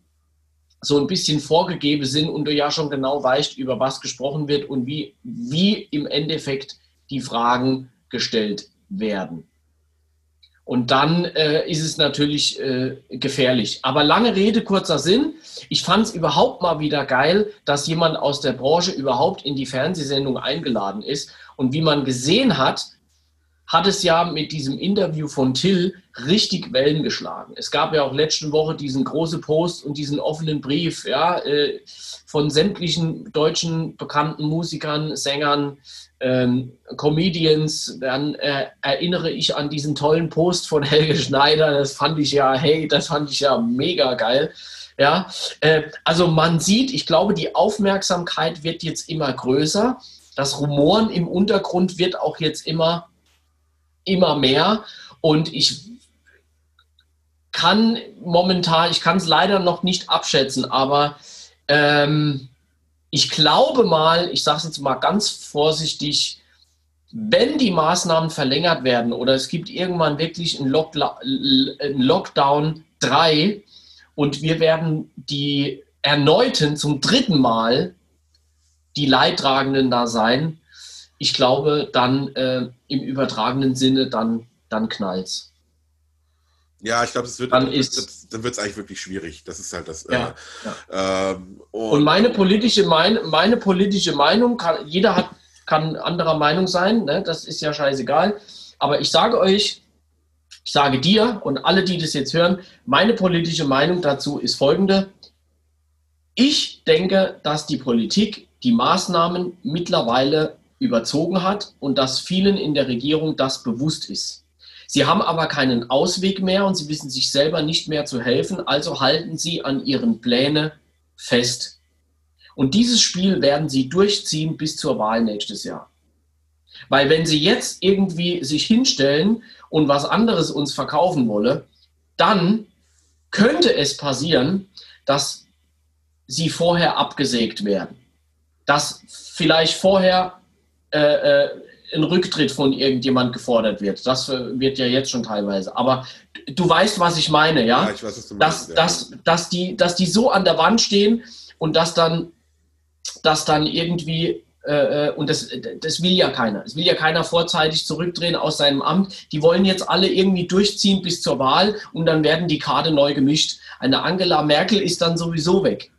so ein bisschen vorgegeben sind und du ja schon genau weißt, über was gesprochen wird und wie, wie im Endeffekt die Fragen gestellt werden. Und dann äh, ist es natürlich äh, gefährlich. Aber lange Rede, kurzer Sinn. Ich fand es überhaupt mal wieder geil, dass jemand aus der Branche überhaupt in die Fernsehsendung eingeladen ist. Und wie man gesehen hat, hat es ja mit diesem Interview von Till richtig Wellen geschlagen. Es gab ja auch letzte Woche diesen großen Post und diesen offenen Brief ja, äh, von sämtlichen deutschen bekannten Musikern, Sängern, ähm, Comedians. Dann äh, erinnere ich an diesen tollen Post von Helge Schneider. Das fand ich ja, hey, das fand ich ja mega geil. Ja, äh, also man sieht, ich glaube, die Aufmerksamkeit wird jetzt immer größer. Das Rumoren im Untergrund wird auch jetzt immer immer mehr. Und ich kann momentan, ich kann es leider noch nicht abschätzen, aber ähm, ich glaube mal, ich sage es jetzt mal ganz vorsichtig, wenn die Maßnahmen verlängert werden oder es gibt irgendwann wirklich einen, Lockla einen Lockdown 3 und wir werden die erneuten zum dritten Mal die Leidtragenden da sein, ich glaube, dann äh, im übertragenen Sinne, dann, dann knallt's. Ja, ich glaube, es wird, dann, ist, dann wird es eigentlich wirklich schwierig. Das ist halt das. Äh, ja, äh, ja. Ähm, und, und, meine politische, mein, meine politische Meinung, kann, jeder hat, kann anderer Meinung sein, ne? das ist ja scheißegal. Aber ich sage euch, ich sage dir und alle, die das jetzt hören, meine politische Meinung dazu ist folgende. Ich denke, dass die Politik die Maßnahmen mittlerweile überzogen hat und dass vielen in der Regierung das bewusst ist. Sie haben aber keinen Ausweg mehr und sie wissen sich selber nicht mehr zu helfen, also halten sie an ihren Plänen fest. Und dieses Spiel werden sie durchziehen bis zur Wahl nächstes Jahr. Weil wenn sie jetzt irgendwie sich hinstellen und was anderes uns verkaufen wolle, dann könnte es passieren, dass sie vorher abgesägt werden. Dass vielleicht vorher äh, äh, ein Rücktritt von irgendjemand gefordert wird. Das wird ja jetzt schon teilweise. Aber du weißt, was ich meine, ja? ja ich weiß, was du meinst, dass, ja. dass, dass, die, dass die so an der Wand stehen und dass dann, dass dann irgendwie äh, äh, und das, das will ja keiner. Es will ja keiner vorzeitig zurückdrehen aus seinem Amt. Die wollen jetzt alle irgendwie durchziehen bis zur Wahl und dann werden die Karte neu gemischt. Eine Angela Merkel ist dann sowieso weg.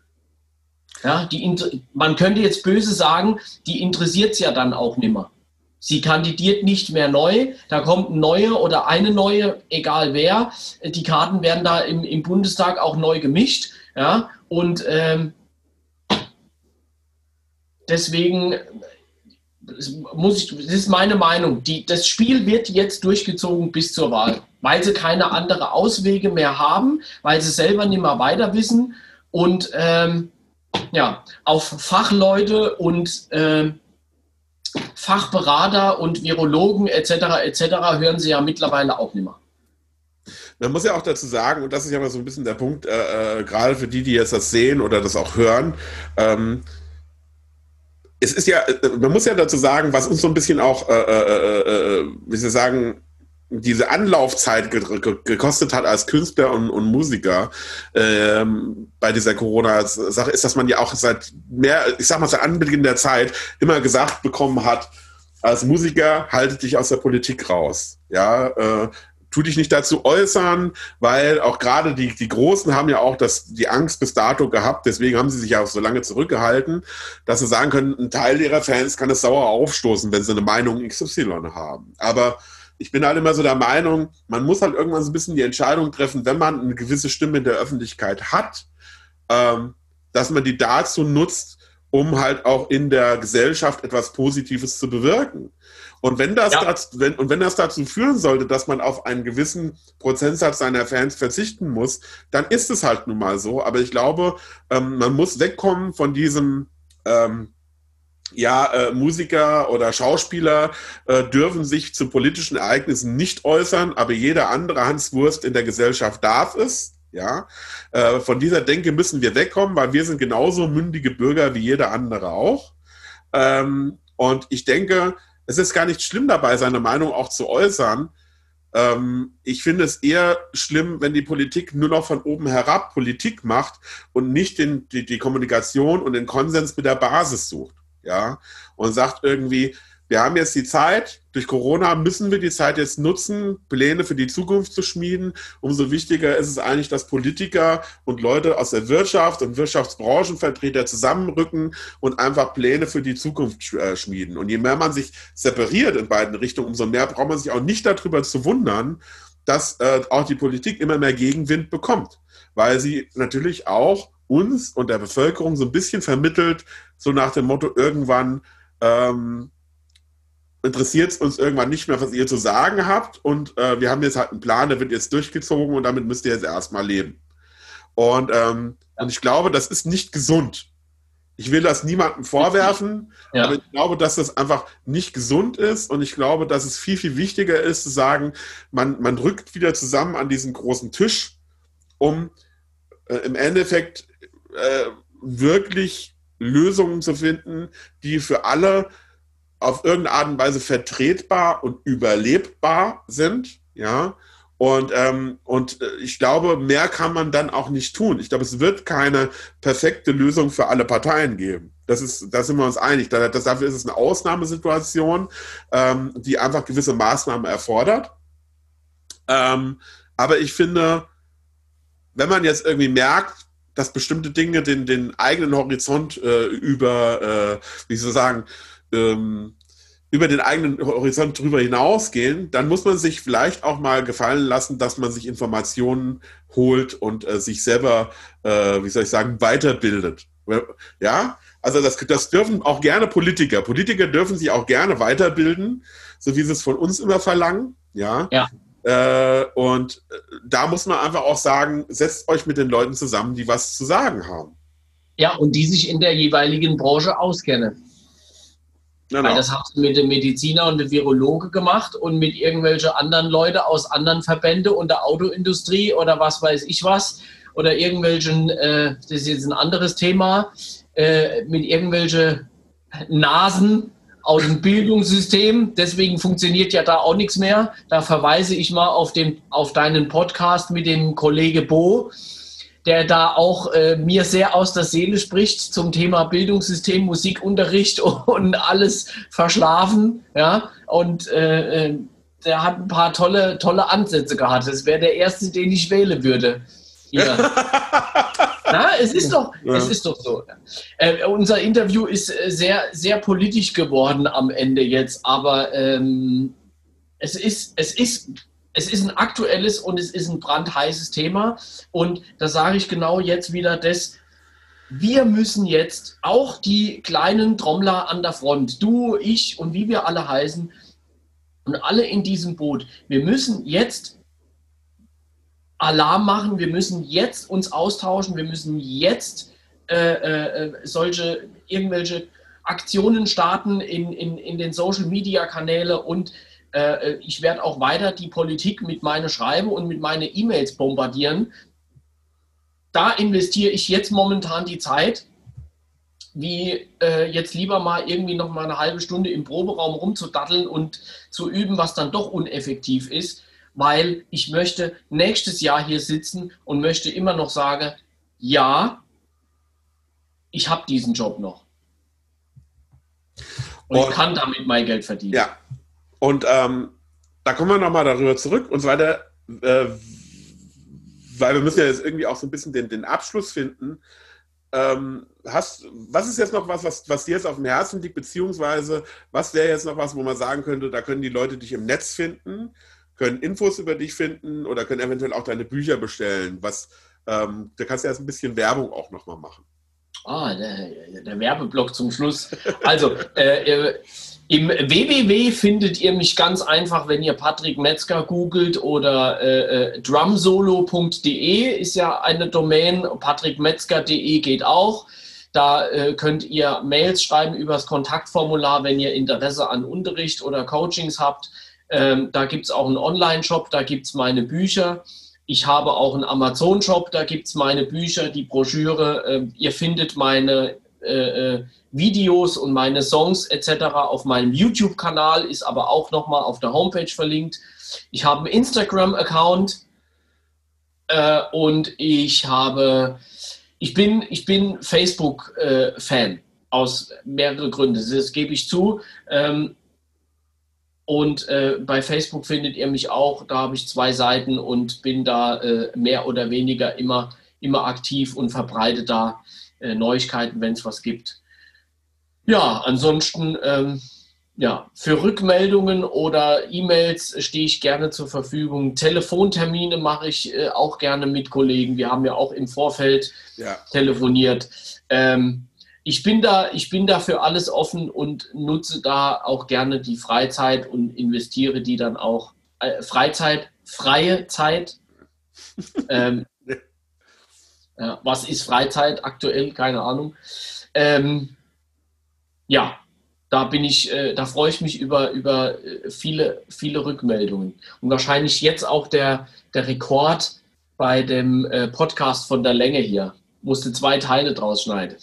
Ja, die, man könnte jetzt böse sagen, die interessiert es ja dann auch nimmer. Sie kandidiert nicht mehr neu, da kommt ein neuer oder eine neue, egal wer. Die Karten werden da im, im Bundestag auch neu gemischt. Ja, und ähm, deswegen muss ich, das ist meine Meinung, die, das Spiel wird jetzt durchgezogen bis zur Wahl, weil sie keine anderen Auswege mehr haben, weil sie selber nicht mehr weiter wissen und ähm, ja, auf Fachleute und ähm, Fachberater und Virologen etc. etc. hören sie ja mittlerweile auch nicht mehr. Man muss ja auch dazu sagen, und das ist ja mal so ein bisschen der Punkt, äh, äh, gerade für die, die jetzt das sehen oder das auch hören, ähm, es ist ja, äh, man muss ja dazu sagen, was uns so ein bisschen auch, äh, äh, äh, wie Sie sagen, diese Anlaufzeit ge gekostet hat als Künstler und, und Musiker ähm, bei dieser Corona-Sache, ist, dass man ja auch seit mehr, ich sag mal, seit Anbeginn der Zeit immer gesagt bekommen hat, als Musiker haltet dich aus der Politik raus. Ja, äh, tu dich nicht dazu äußern, weil auch gerade die, die Großen haben ja auch das, die Angst bis dato gehabt, deswegen haben sie sich ja auch so lange zurückgehalten, dass sie sagen können, ein Teil ihrer Fans kann es sauer aufstoßen, wenn sie eine Meinung XY haben. Aber ich bin halt immer so der Meinung, man muss halt irgendwann so ein bisschen die Entscheidung treffen, wenn man eine gewisse Stimme in der Öffentlichkeit hat, ähm, dass man die dazu nutzt, um halt auch in der Gesellschaft etwas Positives zu bewirken. Und wenn das, ja. dazu, wenn, und wenn das dazu führen sollte, dass man auf einen gewissen Prozentsatz seiner Fans verzichten muss, dann ist es halt nun mal so. Aber ich glaube, ähm, man muss wegkommen von diesem, ähm, ja, äh, Musiker oder Schauspieler äh, dürfen sich zu politischen Ereignissen nicht äußern, aber jeder andere Hans Wurst in der Gesellschaft darf es. Ja, äh, von dieser Denke müssen wir wegkommen, weil wir sind genauso mündige Bürger wie jeder andere auch. Ähm, und ich denke, es ist gar nicht schlimm dabei, seine Meinung auch zu äußern. Ähm, ich finde es eher schlimm, wenn die Politik nur noch von oben herab Politik macht und nicht den, die, die Kommunikation und den Konsens mit der Basis sucht. Ja, und sagt irgendwie, wir haben jetzt die Zeit, durch Corona müssen wir die Zeit jetzt nutzen, Pläne für die Zukunft zu schmieden. Umso wichtiger ist es eigentlich, dass Politiker und Leute aus der Wirtschaft und Wirtschaftsbranchenvertreter zusammenrücken und einfach Pläne für die Zukunft äh, schmieden. Und je mehr man sich separiert in beiden Richtungen, umso mehr braucht man sich auch nicht darüber zu wundern, dass äh, auch die Politik immer mehr Gegenwind bekommt, weil sie natürlich auch uns und der Bevölkerung so ein bisschen vermittelt, so nach dem Motto, irgendwann ähm, interessiert es uns irgendwann nicht mehr, was ihr zu sagen habt. Und äh, wir haben jetzt halt einen Plan, der wird jetzt durchgezogen und damit müsst ihr jetzt erstmal leben. Und, ähm, und ich glaube, das ist nicht gesund. Ich will das niemandem vorwerfen, ja. aber ich glaube, dass das einfach nicht gesund ist und ich glaube, dass es viel, viel wichtiger ist zu sagen, man, man rückt wieder zusammen an diesen großen Tisch, um äh, im Endeffekt äh, wirklich Lösungen zu finden, die für alle auf irgendeine Art und Weise vertretbar und überlebbar sind, ja. Und, ähm, und äh, ich glaube, mehr kann man dann auch nicht tun. Ich glaube, es wird keine perfekte Lösung für alle Parteien geben. Das ist, da sind wir uns einig. Das, dafür ist es eine Ausnahmesituation, ähm, die einfach gewisse Maßnahmen erfordert. Ähm, aber ich finde, wenn man jetzt irgendwie merkt, dass bestimmte Dinge den, den eigenen Horizont äh, über, äh, wie soll ich sagen, ähm, über den eigenen Horizont drüber hinausgehen, dann muss man sich vielleicht auch mal gefallen lassen, dass man sich Informationen holt und äh, sich selber, äh, wie soll ich sagen, weiterbildet. Ja, also das, das dürfen auch gerne Politiker. Politiker dürfen sich auch gerne weiterbilden, so wie sie es von uns immer verlangen. Ja. ja. Äh, und äh, da muss man einfach auch sagen, setzt euch mit den Leuten zusammen, die was zu sagen haben. Ja, und die sich in der jeweiligen Branche auskennen. Genau. Weil das hast du mit dem Mediziner und dem Virologe gemacht und mit irgendwelchen anderen Leuten aus anderen Verbänden und der Autoindustrie oder was weiß ich was oder irgendwelchen, äh, das ist jetzt ein anderes Thema, äh, mit irgendwelchen Nasen aus dem Bildungssystem. Deswegen funktioniert ja da auch nichts mehr. Da verweise ich mal auf, den, auf deinen Podcast mit dem Kollege Bo, der da auch äh, mir sehr aus der Seele spricht zum Thema Bildungssystem, Musikunterricht und alles verschlafen. Ja, und äh, äh der hat ein paar tolle, tolle Ansätze gehabt. Das wäre der erste, den ich wählen würde. Ja. Na, es ist doch, ja. es ist doch so. Äh, unser Interview ist äh, sehr, sehr politisch geworden am Ende jetzt, aber ähm, es ist, es ist, es ist ein aktuelles und es ist ein brandheißes Thema. Und da sage ich genau jetzt wieder das, wir müssen jetzt auch die kleinen Trommler an der Front, du, ich und wie wir alle heißen, und alle in diesem Boot, wir müssen jetzt Alarm machen, wir müssen jetzt uns austauschen, wir müssen jetzt äh, äh, solche irgendwelche Aktionen starten in, in, in den Social Media Kanäle und äh, ich werde auch weiter die Politik mit meinen Schreiben und mit meinen E-Mails bombardieren. Da investiere ich jetzt momentan die Zeit, wie äh, jetzt lieber mal irgendwie noch mal eine halbe Stunde im Proberaum rumzudatteln und zu üben, was dann doch uneffektiv ist weil ich möchte nächstes Jahr hier sitzen und möchte immer noch sagen, ja, ich habe diesen Job noch. Und, und, ich kann damit mein Geld verdienen. Ja. Und ähm, da kommen wir nochmal darüber zurück und so weiter, äh, weil wir müssen ja jetzt irgendwie auch so ein bisschen den, den Abschluss finden. Ähm, hast, was ist jetzt noch was, was, was dir jetzt auf dem Herzen liegt, beziehungsweise was wäre jetzt noch was, wo man sagen könnte, da können die Leute dich im Netz finden? Können Infos über dich finden oder können eventuell auch deine Bücher bestellen. Was, ähm, da kannst du erst ein bisschen Werbung auch nochmal machen. Ah, der, der, Werbeblock zum Schluss. Also, äh, äh im www findet ihr mich ganz einfach, wenn ihr Patrick Metzger googelt oder äh, äh drumsolo.de ist ja eine Domain, patrickmetzger.de geht auch. Da äh, könnt ihr Mails schreiben über das Kontaktformular, wenn ihr Interesse an Unterricht oder Coachings habt. Ähm, da gibt es auch einen Online-Shop, da gibt es meine Bücher. Ich habe auch einen Amazon-Shop, da gibt es meine Bücher, die Broschüre. Äh, ihr findet meine äh, äh, Videos und meine Songs etc. auf meinem YouTube-Kanal, ist aber auch nochmal auf der Homepage verlinkt. Ich habe einen Instagram-Account äh, und ich habe, ich bin, ich bin Facebook-Fan äh, aus mehreren Gründen. Das gebe ich zu. Ähm, und äh, bei Facebook findet ihr mich auch. Da habe ich zwei Seiten und bin da äh, mehr oder weniger immer, immer aktiv und verbreite da äh, Neuigkeiten, wenn es was gibt. Ja, ansonsten, ähm, ja, für Rückmeldungen oder E-Mails stehe ich gerne zur Verfügung. Telefontermine mache ich äh, auch gerne mit Kollegen. Wir haben ja auch im Vorfeld ja. telefoniert. Ähm, ich bin da, ich bin da für alles offen und nutze da auch gerne die Freizeit und investiere die dann auch äh, Freizeit, freie Zeit. ähm, äh, was ist Freizeit aktuell? Keine Ahnung. Ähm, ja, da bin ich, äh, da freue ich mich über, über äh, viele, viele Rückmeldungen. Und wahrscheinlich jetzt auch der, der Rekord bei dem äh, Podcast von der Länge hier. Musste zwei Teile draus schneiden.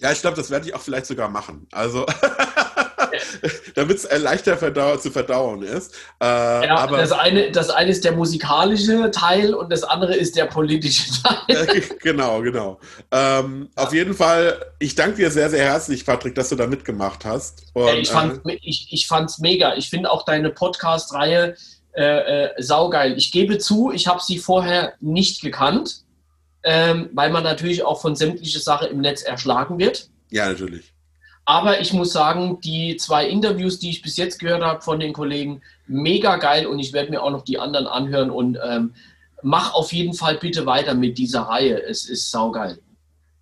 Ja, ich glaube, das werde ich auch vielleicht sogar machen. Also, damit es leichter verdau zu verdauen ist. Äh, ja, aber das eine, das eine ist der musikalische Teil und das andere ist der politische Teil. genau, genau. Ähm, ja. Auf jeden Fall, ich danke dir sehr, sehr herzlich, Patrick, dass du da mitgemacht hast. Und, ja, ich fand es äh, ich, ich mega. Ich finde auch deine Podcast-Reihe äh, äh, saugeil. Ich gebe zu, ich habe sie vorher nicht gekannt ähm, weil man natürlich auch von sämtliche Sachen im Netz erschlagen wird. Ja, natürlich. Aber ich muss sagen, die zwei Interviews, die ich bis jetzt gehört habe von den Kollegen, mega geil und ich werde mir auch noch die anderen anhören und ähm, mach auf jeden Fall bitte weiter mit dieser Reihe. Es ist saugeil.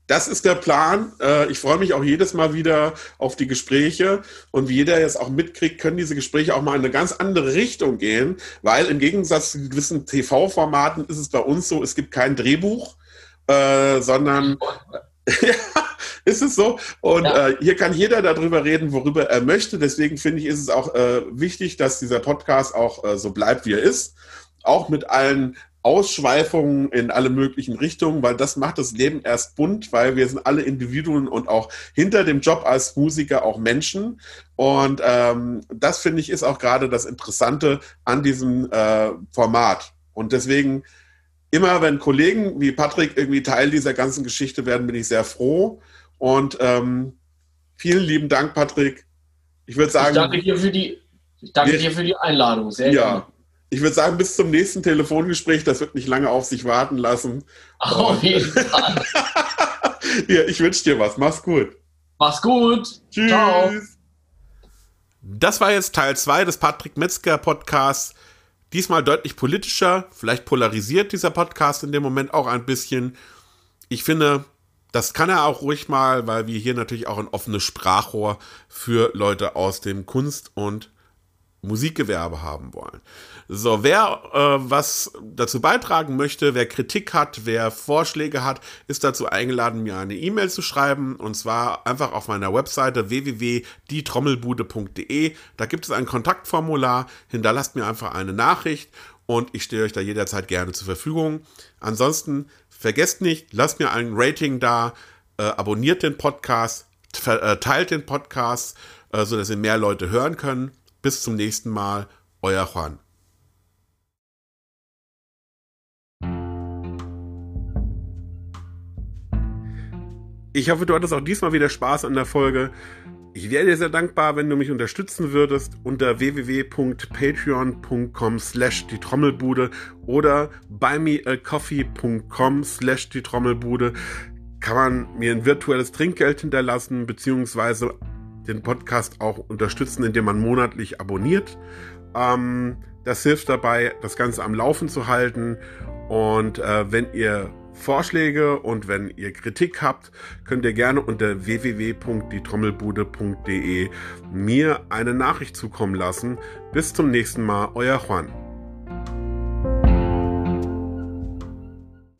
Das ist der Plan. Äh, ich freue mich auch jedes Mal wieder auf die Gespräche. Und wie jeder jetzt auch mitkriegt, können diese Gespräche auch mal in eine ganz andere Richtung gehen, weil im Gegensatz zu gewissen TV-Formaten ist es bei uns so, es gibt kein Drehbuch. Äh, sondern ja, ist es so. Und ja. äh, hier kann jeder darüber reden, worüber er möchte. Deswegen finde ich, ist es auch äh, wichtig, dass dieser Podcast auch äh, so bleibt, wie er ist. Auch mit allen Ausschweifungen in alle möglichen Richtungen, weil das macht das Leben erst bunt, weil wir sind alle Individuen und auch hinter dem Job als Musiker auch Menschen. Und ähm, das finde ich ist auch gerade das Interessante an diesem äh, Format. Und deswegen immer, wenn Kollegen wie Patrick irgendwie Teil dieser ganzen Geschichte werden, bin ich sehr froh. Und ähm, vielen lieben Dank, Patrick. Ich würde sagen. Ich danke dir für die, ich danke wir, dir für die Einladung. Sehr ja. Gerne. Ich würde sagen, bis zum nächsten Telefongespräch. Das wird nicht lange auf sich warten lassen. Auf jeden Fall. ja, ich wünsche dir was. Mach's gut. Mach's gut. Tschüss. Ciao. Das war jetzt Teil 2 des Patrick Metzger Podcasts. Diesmal deutlich politischer. Vielleicht polarisiert dieser Podcast in dem Moment auch ein bisschen. Ich finde, das kann er auch ruhig mal, weil wir hier natürlich auch ein offenes Sprachrohr für Leute aus dem Kunst- und Musikgewerbe haben wollen. So, wer äh, was dazu beitragen möchte, wer Kritik hat, wer Vorschläge hat, ist dazu eingeladen, mir eine E-Mail zu schreiben. Und zwar einfach auf meiner Webseite www.dietrommelbude.de. Da gibt es ein Kontaktformular. Hinterlasst mir einfach eine Nachricht und ich stehe euch da jederzeit gerne zur Verfügung. Ansonsten vergesst nicht, lasst mir ein Rating da, äh, abonniert den Podcast, äh, teilt den Podcast, äh, sodass ihr mehr Leute hören können. Bis zum nächsten Mal, euer Juan. Ich hoffe, du hattest auch diesmal wieder Spaß an der Folge. Ich wäre dir sehr dankbar, wenn du mich unterstützen würdest unter www.patreon.com slash die Trommelbude oder buymeacoffee.com slash die Trommelbude kann man mir ein virtuelles Trinkgeld hinterlassen, beziehungsweise den Podcast auch unterstützen, indem man monatlich abonniert. Ähm, das hilft dabei, das Ganze am Laufen zu halten. Und äh, wenn ihr Vorschläge und wenn ihr Kritik habt, könnt ihr gerne unter www.dietrommelbude.de mir eine Nachricht zukommen lassen. Bis zum nächsten Mal, euer Juan.